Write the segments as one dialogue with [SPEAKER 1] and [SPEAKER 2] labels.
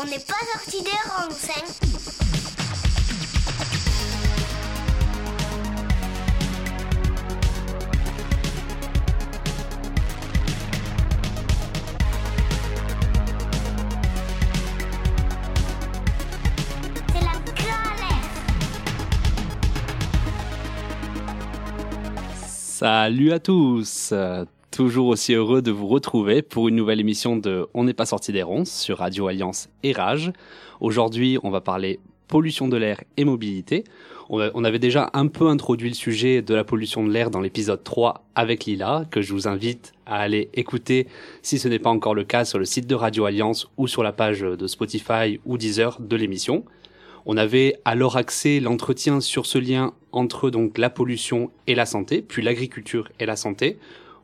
[SPEAKER 1] On n'est pas sorti des rangs, galère.
[SPEAKER 2] Salut à tous Toujours aussi heureux de vous retrouver pour une nouvelle émission de On n'est pas sorti des ronces sur Radio Alliance et Rage. Aujourd'hui, on va parler pollution de l'air et mobilité. On avait déjà un peu introduit le sujet de la pollution de l'air dans l'épisode 3 avec Lila, que je vous invite à aller écouter si ce n'est pas encore le cas sur le site de Radio Alliance ou sur la page de Spotify ou Deezer de l'émission. On avait alors axé l'entretien sur ce lien entre donc la pollution et la santé, puis l'agriculture et la santé.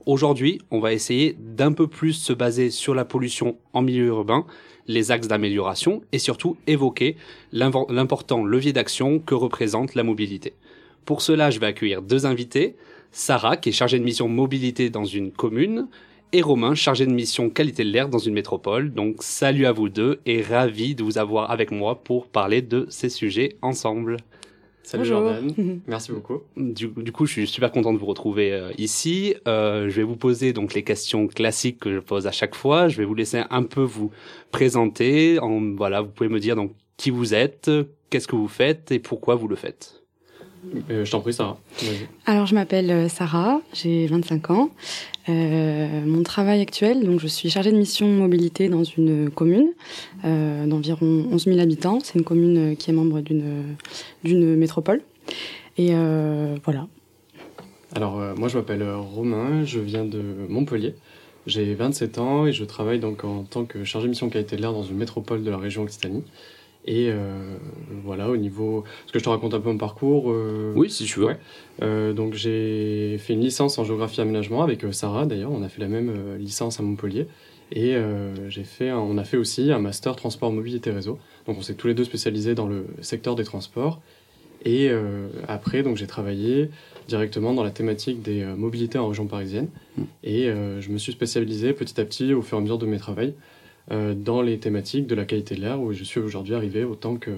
[SPEAKER 2] Aujourd'hui, on va essayer d'un peu plus se baser sur la pollution en milieu urbain, les axes d'amélioration et surtout évoquer l'important levier d'action que représente la mobilité. Pour cela, je vais accueillir deux invités, Sarah qui est chargée de mission mobilité dans une commune et Romain chargé de mission qualité de l'air dans une métropole. Donc salut à vous deux et ravi de vous avoir avec moi pour parler de ces sujets ensemble.
[SPEAKER 3] Salut
[SPEAKER 4] Bonjour.
[SPEAKER 3] Jordan, merci beaucoup.
[SPEAKER 2] Du, du coup, je suis super content de vous retrouver euh, ici. Euh, je vais vous poser donc les questions classiques que je pose à chaque fois. Je vais vous laisser un peu vous présenter. En, voilà, vous pouvez me dire donc qui vous êtes, qu'est-ce que vous faites et pourquoi vous le faites.
[SPEAKER 3] Euh, je t'en prie, Sarah.
[SPEAKER 4] Alors, je m'appelle euh, Sarah, j'ai 25 ans. Euh, mon travail actuel, donc je suis chargée de mission mobilité dans une commune euh, d'environ 11 000 habitants. C'est une commune qui est membre d'une métropole. Et voilà.
[SPEAKER 3] Alors, moi, je m'appelle Romain, je viens de Montpellier. J'ai 27 ans et je travaille donc en tant que chargé de mission qualité de l'air dans une métropole de la région Occitanie. Et euh, voilà, au niveau. Est-ce que je te raconte un peu mon parcours euh,
[SPEAKER 2] si tu veux.
[SPEAKER 3] Ouais. Euh, donc, j'ai fait une licence en géographie et aménagement avec Sarah, d'ailleurs. On a fait la même licence à Montpellier. Et j'ai fait un- on a fait aussi un master transport, mobilité, réseau. Donc, on s'est tous les deux spécialisés dans le secteur des transports. Et après, donc, j'ai travaillé directement dans la thématique des mobilités en région parisienne.
[SPEAKER 2] Mm.
[SPEAKER 3] Et je me suis spécialisé petit à petit, au fur et à mesure de mes travaux, dans les thématiques de la qualité de l'air, où je suis aujourd'hui arrivé autant que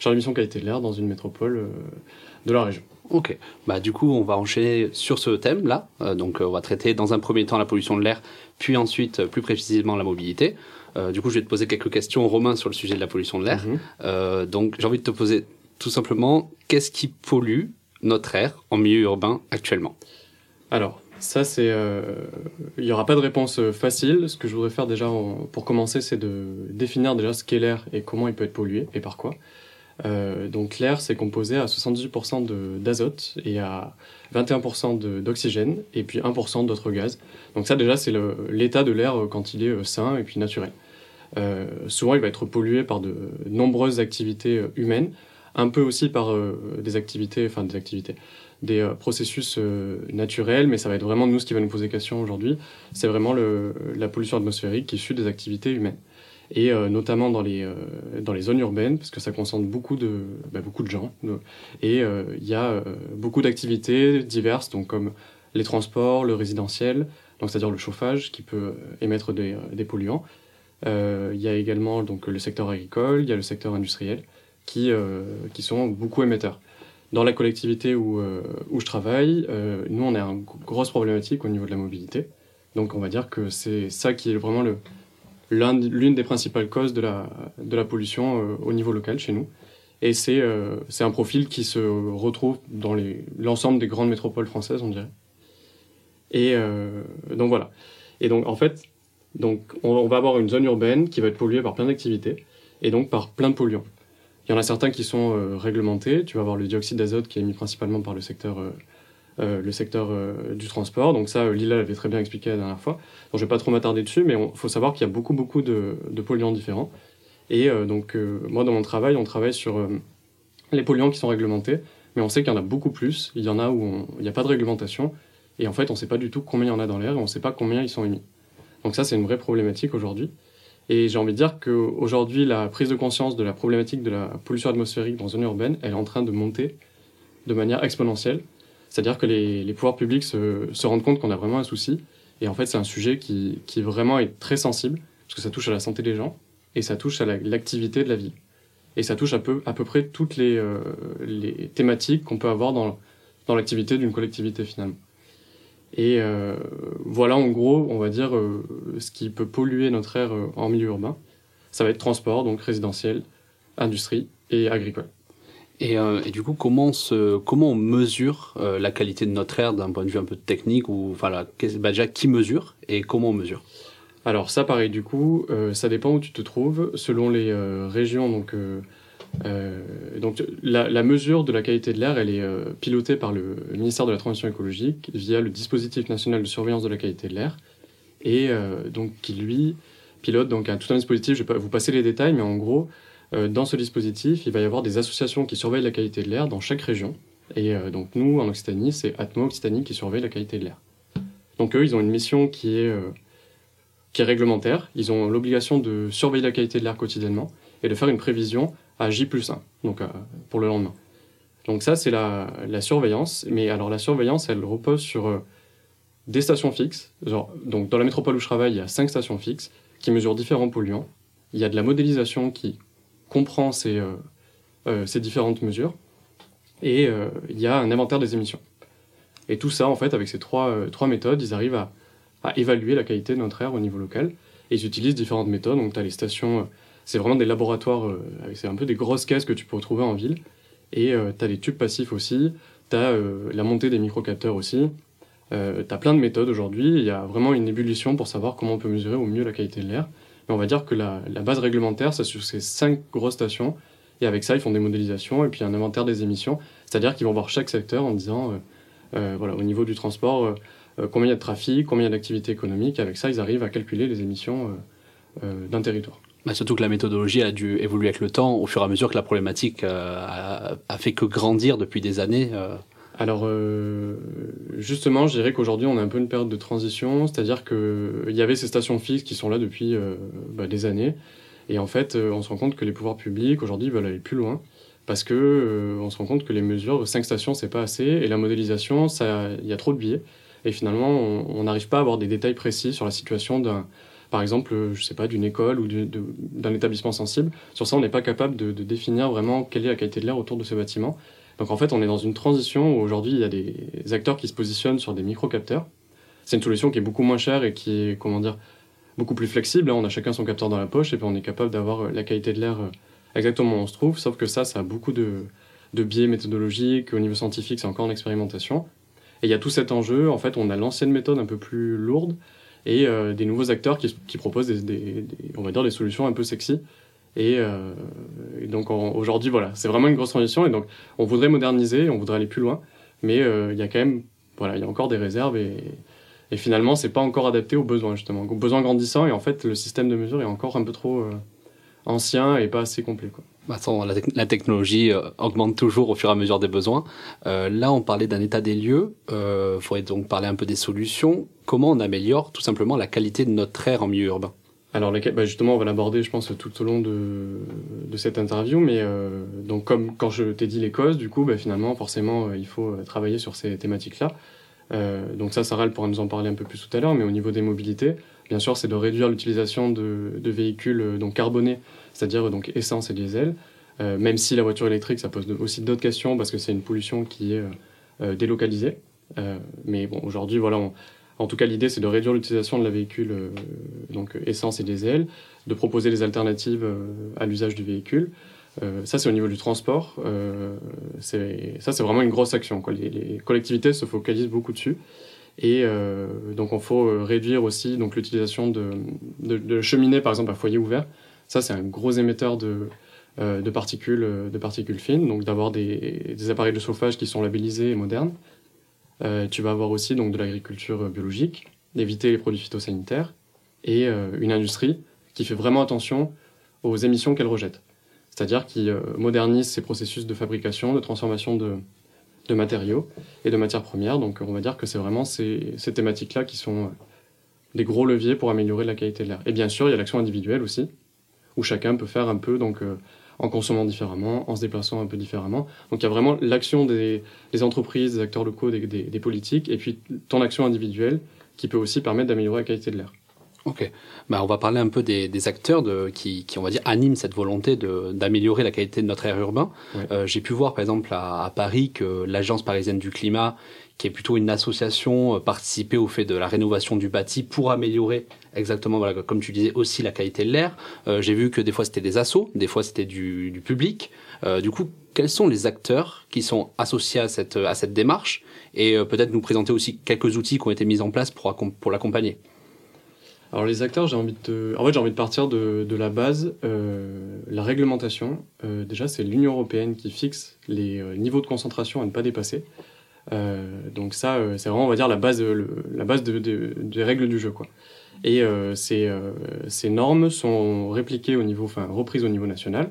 [SPEAKER 3] chargé de mission qualité de l'air dans une métropole euh, de la région.
[SPEAKER 2] Ok. Bah du coup, on va enchaîner sur ce thème-là. Euh, donc, euh, on va traiter dans un premier temps la pollution de l'air, puis ensuite, euh, plus précisément, la mobilité. Euh, du coup, je vais te poser quelques questions, Romain, sur le sujet de la pollution de l'air.
[SPEAKER 3] Mhm.
[SPEAKER 2] Euh, donc, j'ai envie de te poser tout simplement, qu'est-ce qui pollue notre air en milieu urbain actuellement?
[SPEAKER 3] Alors, ça, c'est. euh, Il n'y aura pas de réponse euh, facile. Ce que je voudrais faire déjà pour commencer, c'est de définir déjà ce qu'est l'air et comment il peut être pollué et par quoi. Euh, donc, l'air, c'est composé à 78% de- d'azote et à 21% de- d'oxygène et puis 1% d'autres gaz. Donc, ça, déjà, c'est l'état de l'air quand il est sain et puis naturel. Souvent, il va être pollué par de nombreuses activités humaines, un peu aussi par des activités, enfin des activités, des euh, processus euh, naturels, mais ça va être vraiment nous ce qui va nous poser question aujourd'hui. C'est vraiment la pollution atmosphérique issue des activités humaines. Et euh, notamment dans les, zones urbaines, parce que ça concerne beaucoup de, bah, beaucoup de gens. et il y a beaucoup d'activités diverses, donc comme les transports, le résidentiel, c'est-à-dire le chauffage qui peut émettre des, des polluants. Il y a également donc, le secteur agricole, il y a le secteur industriel, qui, qui sont beaucoup émetteurs. Dans la collectivité où, euh, où je travaille, euh, nous, on a une grosse problématique au niveau de la mobilité. Donc, on va dire que c'est ça qui est vraiment le- l'un- l'une des principales causes de la, de la pollution euh, au niveau local chez nous. Et c'est euh, un profil qui se retrouve dans l'ensemble des grandes métropoles françaises, on dirait. Et donc, voilà. Et donc, en fait, donc, on, on va avoir une zone urbaine qui va être polluée par plein d'activités et donc par plein de polluants. Il y en a certains qui sont euh, réglementés. Tu vas avoir le dioxyde d'azote qui est émis principalement par le secteur, euh, euh, le secteur du transport. Donc ça, Lila l'avait très bien expliqué la dernière fois. Donc je ne vais pas trop m'attarder dessus, mais il faut savoir qu'il y a beaucoup, beaucoup de, de polluants différents. Et donc moi, dans mon travail, on travaille sur les polluants qui sont réglementés, mais on sait qu'il y en a beaucoup plus. Il y en a où il n'y a pas de réglementation. Et en fait, on ne sait pas du tout combien il y en a dans l'air et on ne sait pas combien ils sont émis. Donc ça, c'est une vraie problématique aujourd'hui. Et j'ai envie de dire qu'aujourd'hui, la prise de conscience de la problématique de la pollution atmosphérique dans les zones urbaines, elle est en train de monter de manière exponentielle. C'est-à-dire que les, pouvoirs publics se, se rendent compte qu'on a vraiment un souci. Et en fait, c'est un sujet qui, qui vraiment est très sensible, parce que ça touche à la santé des gens. et ça touche à l'activité de la ville. Et ça touche à peu, à peu près toutes les, euh, les thématiques qu'on peut avoir dans, dans l'activité d'une collectivité finalement. Et euh, voilà en gros, on va dire, euh, ce qui peut polluer notre air en milieu urbain. Ça va être transport, donc résidentiel, industrie et agricole.
[SPEAKER 2] Et, et, du coup, comment, se, comment on mesure la qualité de notre air d'un point de vue un peu technique ou enfin, bah déjà qui mesure et comment on mesure?
[SPEAKER 3] Alors ça, pareil, du coup, euh, ça dépend où tu te trouves. Selon les euh, régions, donc, euh, donc la, mesure de la qualité de l'air, elle est pilotée par le ministère de la Transition écologique via le dispositif national de surveillance de la qualité de l'air, et donc qui lui pilote donc un, tout un dispositif. Je vais pas vous passer les détails, mais en gros, dans ce dispositif, il va y avoir des associations qui surveillent la qualité de l'air dans chaque région. Et donc nous, en Occitanie, c'est Atmo Occitanie qui surveille la qualité de l'air. Donc eux, ils ont une mission qui est qui est réglementaire. Ils ont l'obligation de surveiller la qualité de l'air quotidiennement et de faire une prévision à J plus 1, donc euh, pour le lendemain. Donc ça, c'est la, la, surveillance. Mais alors la surveillance, elle repose sur euh, des stations fixes. Donc dans la métropole où je travaille, il y a cinq stations fixes qui mesurent différents polluants. Il y a de la modélisation qui comprend ces, euh, différentes mesures. Et il y a un inventaire des émissions. Et tout ça, en fait, avec ces trois, méthodes, ils arrivent à à évaluer la qualité de notre air au niveau local. Et ils utilisent différentes méthodes. Donc, tu as les stations, c'est vraiment des laboratoires, euh, c'est un peu des grosses caisses que tu peux retrouver en ville. Et euh, tu as les tubes passifs aussi, tu as la montée des microcapteurs aussi. tu as plein de méthodes aujourd'hui. Il y a vraiment une ébullition pour savoir comment on peut mesurer au mieux la qualité de l'air. Mais on va dire que la, base réglementaire, c'est sur ces cinq grosses stations. Et avec ça, ils font des modélisations et puis un inventaire des émissions. C'est-à-dire qu'ils vont voir chaque secteur en disant, voilà, au niveau du transport, euh, combien il y a de trafic, combien il y a d'activité économique. Avec ça, ils arrivent à calculer les émissions euh, euh, d'un territoire.
[SPEAKER 2] Bah, surtout que la méthodologie a dû évoluer avec le temps, au fur et à mesure que la problématique a, fait que grandir depuis des années.
[SPEAKER 3] Alors, justement, je dirais qu'aujourd'hui, on a un peu une période de transition, c'est-à-dire qu'il y avait ces stations fixes qui sont là depuis bah, des années, et en fait, on se rend compte que les pouvoirs publics, aujourd'hui, veulent aller plus loin, parce que on se rend compte que les mesures, 5 stations, c'est pas assez, et la modélisation, il y a trop de biais. Et finalement, on n'arrive pas à avoir des détails précis sur la situation d'un, par exemple, je sais pas, d'une école ou d'un établissement sensible. Sur ça, on n'est pas capable de, définir vraiment quelle est la qualité de l'air autour de ce bâtiment. Donc en fait, on est dans une transition où aujourd'hui, il y a des acteurs qui se positionnent sur des micro-capteurs. C'est une solution qui est beaucoup moins chère et qui est, comment dire, beaucoup plus flexible. On a chacun son capteur dans la poche et puis on est capable d'avoir la qualité de l'air euh, exactement où on se trouve. Sauf que ça, ça a beaucoup de, de biais méthodologiques. Au niveau scientifique, c'est encore en expérimentation. Et il y a tout cet enjeu. En fait, on a l'ancienne méthode un peu plus lourde et euh, des nouveaux acteurs qui, proposent des, des, on va dire des solutions un peu sexy. Et, euh, donc aujourd'hui, voilà, c'est vraiment une grosse transition. Et donc, on voudrait moderniser, on voudrait aller plus loin, mais euh, il y a quand même, voilà, il y a encore des réserves et, et finalement, c'est pas encore adapté aux besoins justement, aux besoins grandissants. Et en fait, le système de mesure est encore un peu trop ancien et pas assez complet. Quoi.
[SPEAKER 2] Bah, la, technologie euh, augmente toujours au fur et à mesure des besoins. Euh, là, on parlait d'un état des lieux. Il euh, faudrait donc parler un peu des solutions. Comment on améliore tout simplement la qualité de notre air en milieu urbain?
[SPEAKER 3] Alors bah, justement, on va l'aborder, je pense, tout au long de, cette interview. Mais donc, comme quand je t'ai dit les causes, du coup, bah, finalement, forcément, il faut travailler sur ces thématiques-là. donc ça, Sarah pourra nous en parler un peu plus tout à l'heure. Mais au niveau des mobilités, bien sûr, c'est de réduire l'utilisation de, véhicules donc carbonés c'est-à-dire donc essence et diesel. Euh, même si la voiture électrique, ça pose aussi d'autres questions parce que c'est une pollution qui est euh, euh, délocalisée. mais bon, aujourd'hui, voilà, en tout cas, l'idée, c'est de réduire l'utilisation de la véhicule, donc essence et diesel, de proposer des alternatives à l'usage du véhicule. ça, c'est au niveau du transport. ça, c'est vraiment une grosse action. Quoi. Les, collectivités se focalisent beaucoup dessus. Et donc, il faut réduire aussi l'utilisation de, de, de, cheminées, par exemple, à foyer ouvert. Ça, c'est un gros émetteur de, euh, de, particules, euh, de particules fines, donc d'avoir des, des, appareils de chauffage qui sont labellisés et modernes. Euh, tu vas avoir aussi donc, de l'agriculture biologique, d'éviter les produits phytosanitaires, et une industrie qui fait vraiment attention aux émissions qu'elle rejette. C'est-à-dire qui modernise ses processus de fabrication, de transformation de, de matériaux et de matières premières. Donc on va dire que c'est vraiment ces, thématiques-là qui sont des gros leviers pour améliorer la qualité de l'air. Et bien sûr, il y a l'action individuelle aussi, où chacun peut faire un peu, donc euh, en consommant différemment, en se déplaçant un peu différemment. Donc il y a vraiment l'action des, entreprises, des acteurs locaux, des, politiques, et puis ton action individuelle qui peut aussi permettre d'améliorer la qualité de l'air.
[SPEAKER 2] Ok. Bah, on va parler un peu des, des acteurs de, qui, qui, on va dire, animent cette volonté de- d'améliorer la qualité de notre air urbain.
[SPEAKER 3] Ouais.
[SPEAKER 2] Euh, J'ai pu voir, par exemple, à, à Paris, que l'Agence parisienne du climat, qui est plutôt une association, euh, participait au fait de la rénovation du bâti pour améliorer exactement, voilà, comme tu disais, aussi la qualité de l'air. Euh, J'ai vu que des fois c'était des assos, des fois c'était du, du public. Euh, du coup, quels sont les acteurs qui sont associés à cette, à cette démarche? Et euh, peut-être nous présenter aussi quelques outils qui ont été mis en place pour, pour l'accompagner.
[SPEAKER 3] Alors les acteurs, j'ai envie de, en fait, j'ai envie de partir de, la base, euh, la réglementation. Euh, déjà, c'est l'Union européenne qui fixe les euh, niveaux de concentration à ne pas dépasser. Donc ça, c'est vraiment, on va dire, la base, la base de- de- des règles du jeu, quoi. Et ces, ces normes sont répliquées au niveau, enfin, reprises au niveau national.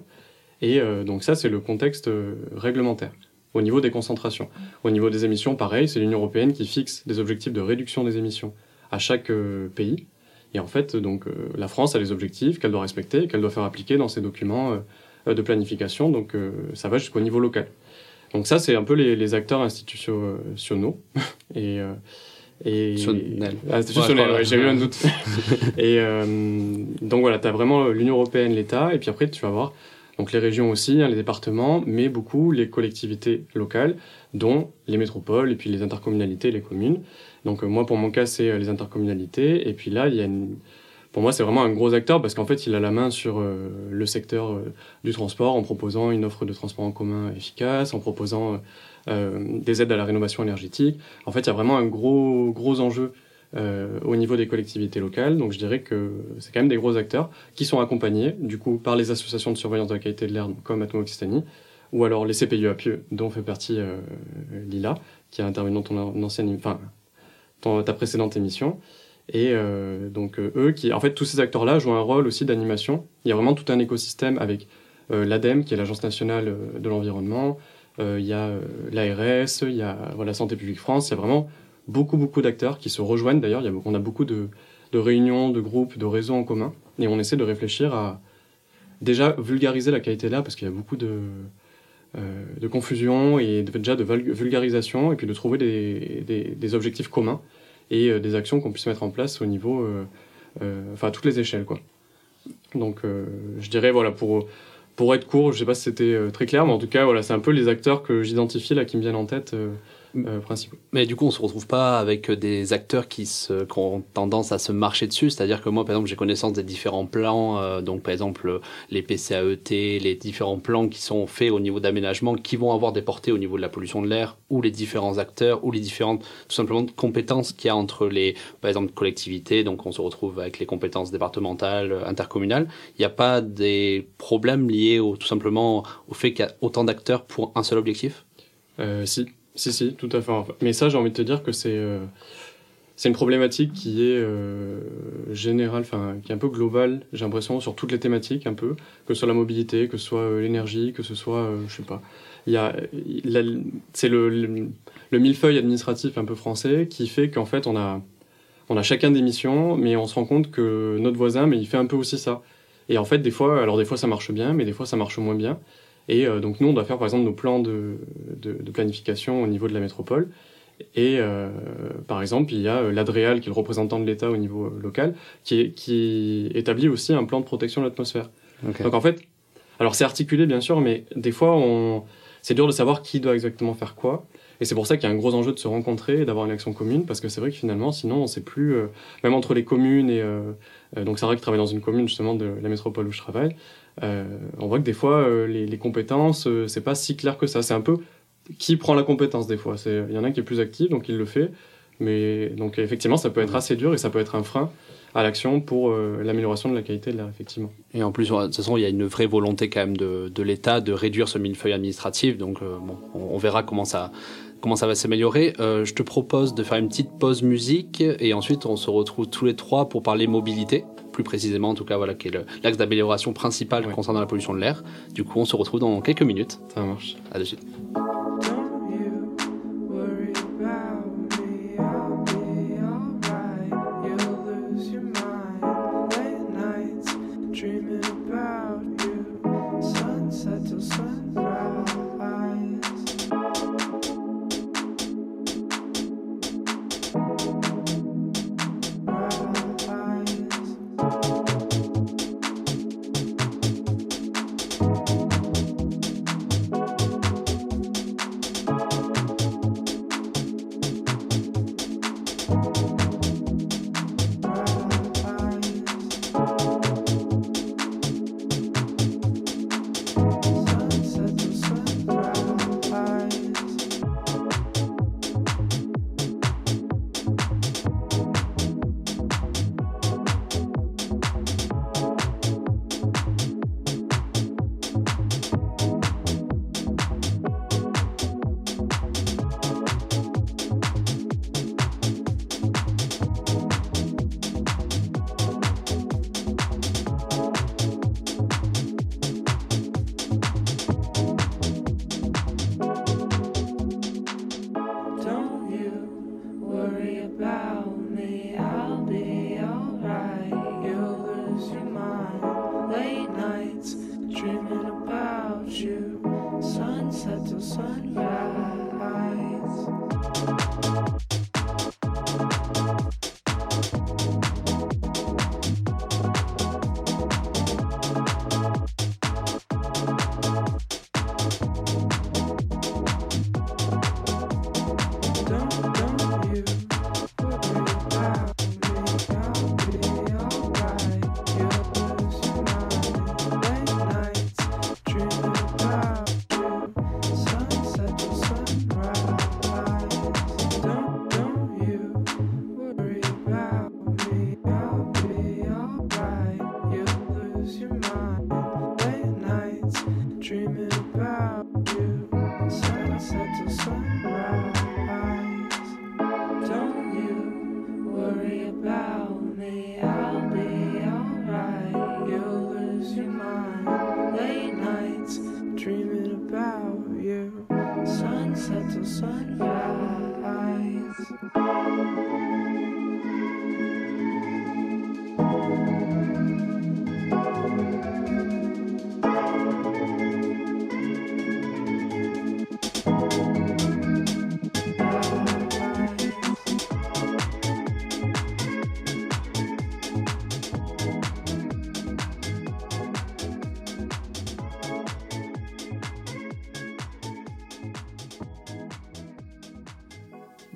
[SPEAKER 3] Et donc ça, c'est le contexte réglementaire. Au niveau des concentrations. Au niveau des émissions, pareil, c'est l'Union européenne qui fixe des objectifs de réduction des émissions à chaque pays. Et en fait, donc, euh, la France a les objectifs qu'elle doit respecter qu'elle doit faire appliquer dans ses documents euh, de planification. Donc, euh, ça va jusqu'au niveau local. Donc, ça, c'est un peu les, les acteurs institutionnels. et, euh, et,
[SPEAKER 2] Institutionnels.
[SPEAKER 3] Institutionnels,
[SPEAKER 2] Ouais,
[SPEAKER 3] ouais, j'ai eu un doute. et euh, donc, voilà, tu as vraiment l'Union européenne, l'État, et puis après, tu vas voir donc les régions aussi, hein, les départements, mais beaucoup les collectivités locales, dont les métropoles, et puis les intercommunalités, les communes. Donc euh, moi, pour mon cas, c'est euh, les intercommunalités. Et puis là, il y a une... pour moi, c'est vraiment un gros acteur parce qu'en fait, il a la main sur euh, le secteur du transport en proposant une offre de transport en commun efficace, en proposant des aides à la rénovation énergétique. En fait, il y a vraiment un gros, gros enjeu euh, au niveau des collectivités locales. Donc je dirais que c'est quand même des gros acteurs qui sont accompagnés, du coup, par les associations de surveillance de la qualité de l'air, comme Atmo Occitanie, ou alors les CPUAPE, dont fait partie euh, Lila, qui intervenu dans ton an- ancienne, enfin, dans ta précédente émission. Et euh, donc euh, eux, qui, en fait, tous ces acteurs-là jouent un rôle aussi d'animation. Il y a vraiment tout un écosystème avec euh, l'ADEME, qui est l'Agence nationale euh, de l'environnement. Il y a l'ARS, il y a voilà, Santé publique France. Il y a vraiment beaucoup, beaucoup d'acteurs qui se rejoignent. D'ailleurs, on a beaucoup de, de réunions, de groupes, de réseaux en commun. Et on essaie de réfléchir à déjà vulgariser la qualité de l'air, parce qu'il y a beaucoup de, de confusion et déjà de vul- vulgarisation, et puis de trouver des, des, objectifs communs et euh, des actions qu'on puisse mettre en place au niveau, euh, euh, enfin à toutes les échelles, quoi. Donc, euh, je dirais, voilà, pour, pour être court, je sais pas si c'était euh, très clair, mais en tout cas, voilà, c'est un peu les acteurs que j'identifie là qui me viennent en tête, euh.
[SPEAKER 2] Mais du coup, on se retrouve pas avec des acteurs qui ont tendance à se marcher dessus. C'est-à-dire que moi, par exemple, j'ai connaissance des différents plans, euh, donc par exemple les PCAET, les différents plans qui sont faits au niveau d'aménagement, qui vont avoir des portées au niveau de la pollution de l'air, ou les différents acteurs, ou les différentes, tout simplement, compétences qu'il y a entre les, par exemple, collectivités. Donc, on se retrouve avec les compétences départementales, euh, intercommunales. Il n'y a pas des problèmes liés au, tout simplement au fait qu'il y a autant d'acteurs pour un seul objectif?
[SPEAKER 3] Euh, si, si, si, tout à fait. Mais ça, j'ai envie de te dire que c'est euh, une problématique qui est euh, générale, enfin, qui est un peu globale, j'ai l'impression, sur toutes les thématiques, un peu, que ce soit la mobilité, que ce soit euh, l'énergie, que ce soit, je sais pas. Il y a- c'est le, le, le millefeuille administratif un peu français qui fait qu'en fait, on a, on a chacun des missions, mais on se rend compte que notre voisin, mais il fait un peu aussi ça. Et en fait, des fois, alors des fois ça marche bien, mais des fois ça marche moins bien. Et euh, donc nous, on doit faire par exemple nos plans de, de, de planification au niveau de la métropole. Et euh, par exemple, il y a euh, l'ADREAL, qui est le représentant de l'État au niveau euh, local, qui, est, qui établit aussi un plan de protection de l'atmosphère. Donc en fait, alors c'est articulé bien sûr, mais des fois, on... c'est dur de savoir qui doit exactement faire quoi. Et c'est pour ça qu'il y a un gros enjeu de se rencontrer et d'avoir une action commune, parce que c'est vrai que finalement, sinon, on sait plus, euh, même entre les communes et. euh, euh, donc, Sarah qui travaille dans une commune justement de la métropole où je travaille, on voit que des fois, euh, les, les compétences, euh, c'est pas si clair que ça. C'est un peu qui prend la compétence des fois. Il y en a un qui est plus actif, donc il le fait. Mais donc, effectivement, ça peut être assez dur et ça peut être un frein à l'action pour euh, l'amélioration de la qualité de l'air, effectivement.
[SPEAKER 2] Et en plus, de toute façon, il y a une vraie volonté quand même de, de l'État de réduire ce millefeuille administratif. Donc, euh, bon, on, on verra comment ça, comment ça va s'améliorer. Euh, je te propose de faire une petite pause musique et ensuite on se retrouve tous les trois pour parler mobilité, plus précisément en tout cas, voilà, qui est l'axe d'amélioration principal
[SPEAKER 3] Ouais.
[SPEAKER 2] concernant la pollution de l'air. Du coup, on se retrouve dans quelques minutes.
[SPEAKER 3] Ça marche.
[SPEAKER 2] À de suite.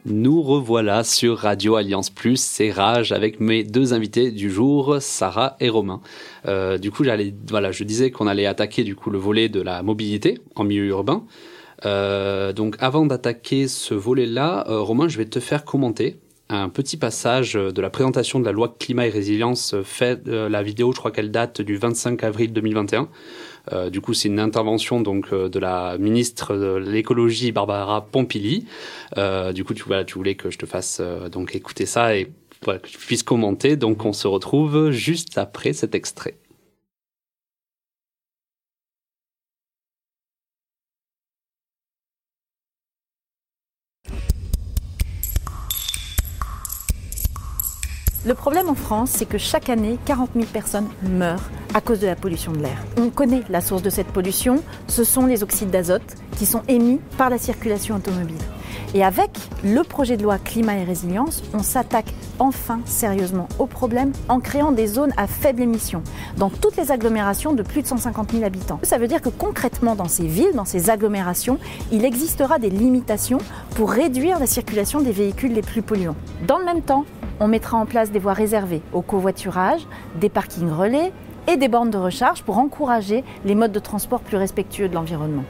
[SPEAKER 2] Nous revoilà sur Radio Alliance Plus, c'est Rage avec mes deux invités du jour, Sarah et Romain. Euh, du coup, j'allais, voilà, je disais qu'on allait attaquer du coup le volet de la mobilité en milieu urbain. Euh, donc, avant d'attaquer ce volet-là, euh, Romain, je vais te faire commenter un petit passage de la présentation de la loi climat et résilience la vidéo je crois qu'elle date du 25 avril 2021 euh, du coup c'est une intervention donc euh, de la ministre de l'écologie Barbara Pompili. Euh, du coup tu, voilà, tu voulais que je te fasse euh, donc écouter ça et voilà, que tu puisses commenter. Donc on se retrouve juste après cet extrait
[SPEAKER 5] Le problème en France, c'est que chaque année, 40 000 personnes meurent à cause de la pollution de l'air. On connaît la source de cette pollution, ce sont les oxydes d'azote qui sont émis par la circulation automobile. Et avec le projet de loi climat et résilience, on s'attaque enfin sérieusement au problème en créant des zones à faible émission dans toutes les agglomérations de plus de 150 000 habitants. Ça veut dire que concrètement dans ces villes, dans ces agglomérations, il existera des limitations pour réduire la circulation des véhicules les plus polluants. Dans le même temps, on mettra en place des voies réservées au covoiturage, des parkings relais et des bornes de recharge pour encourager les modes de transport plus respectueux de l'environnement.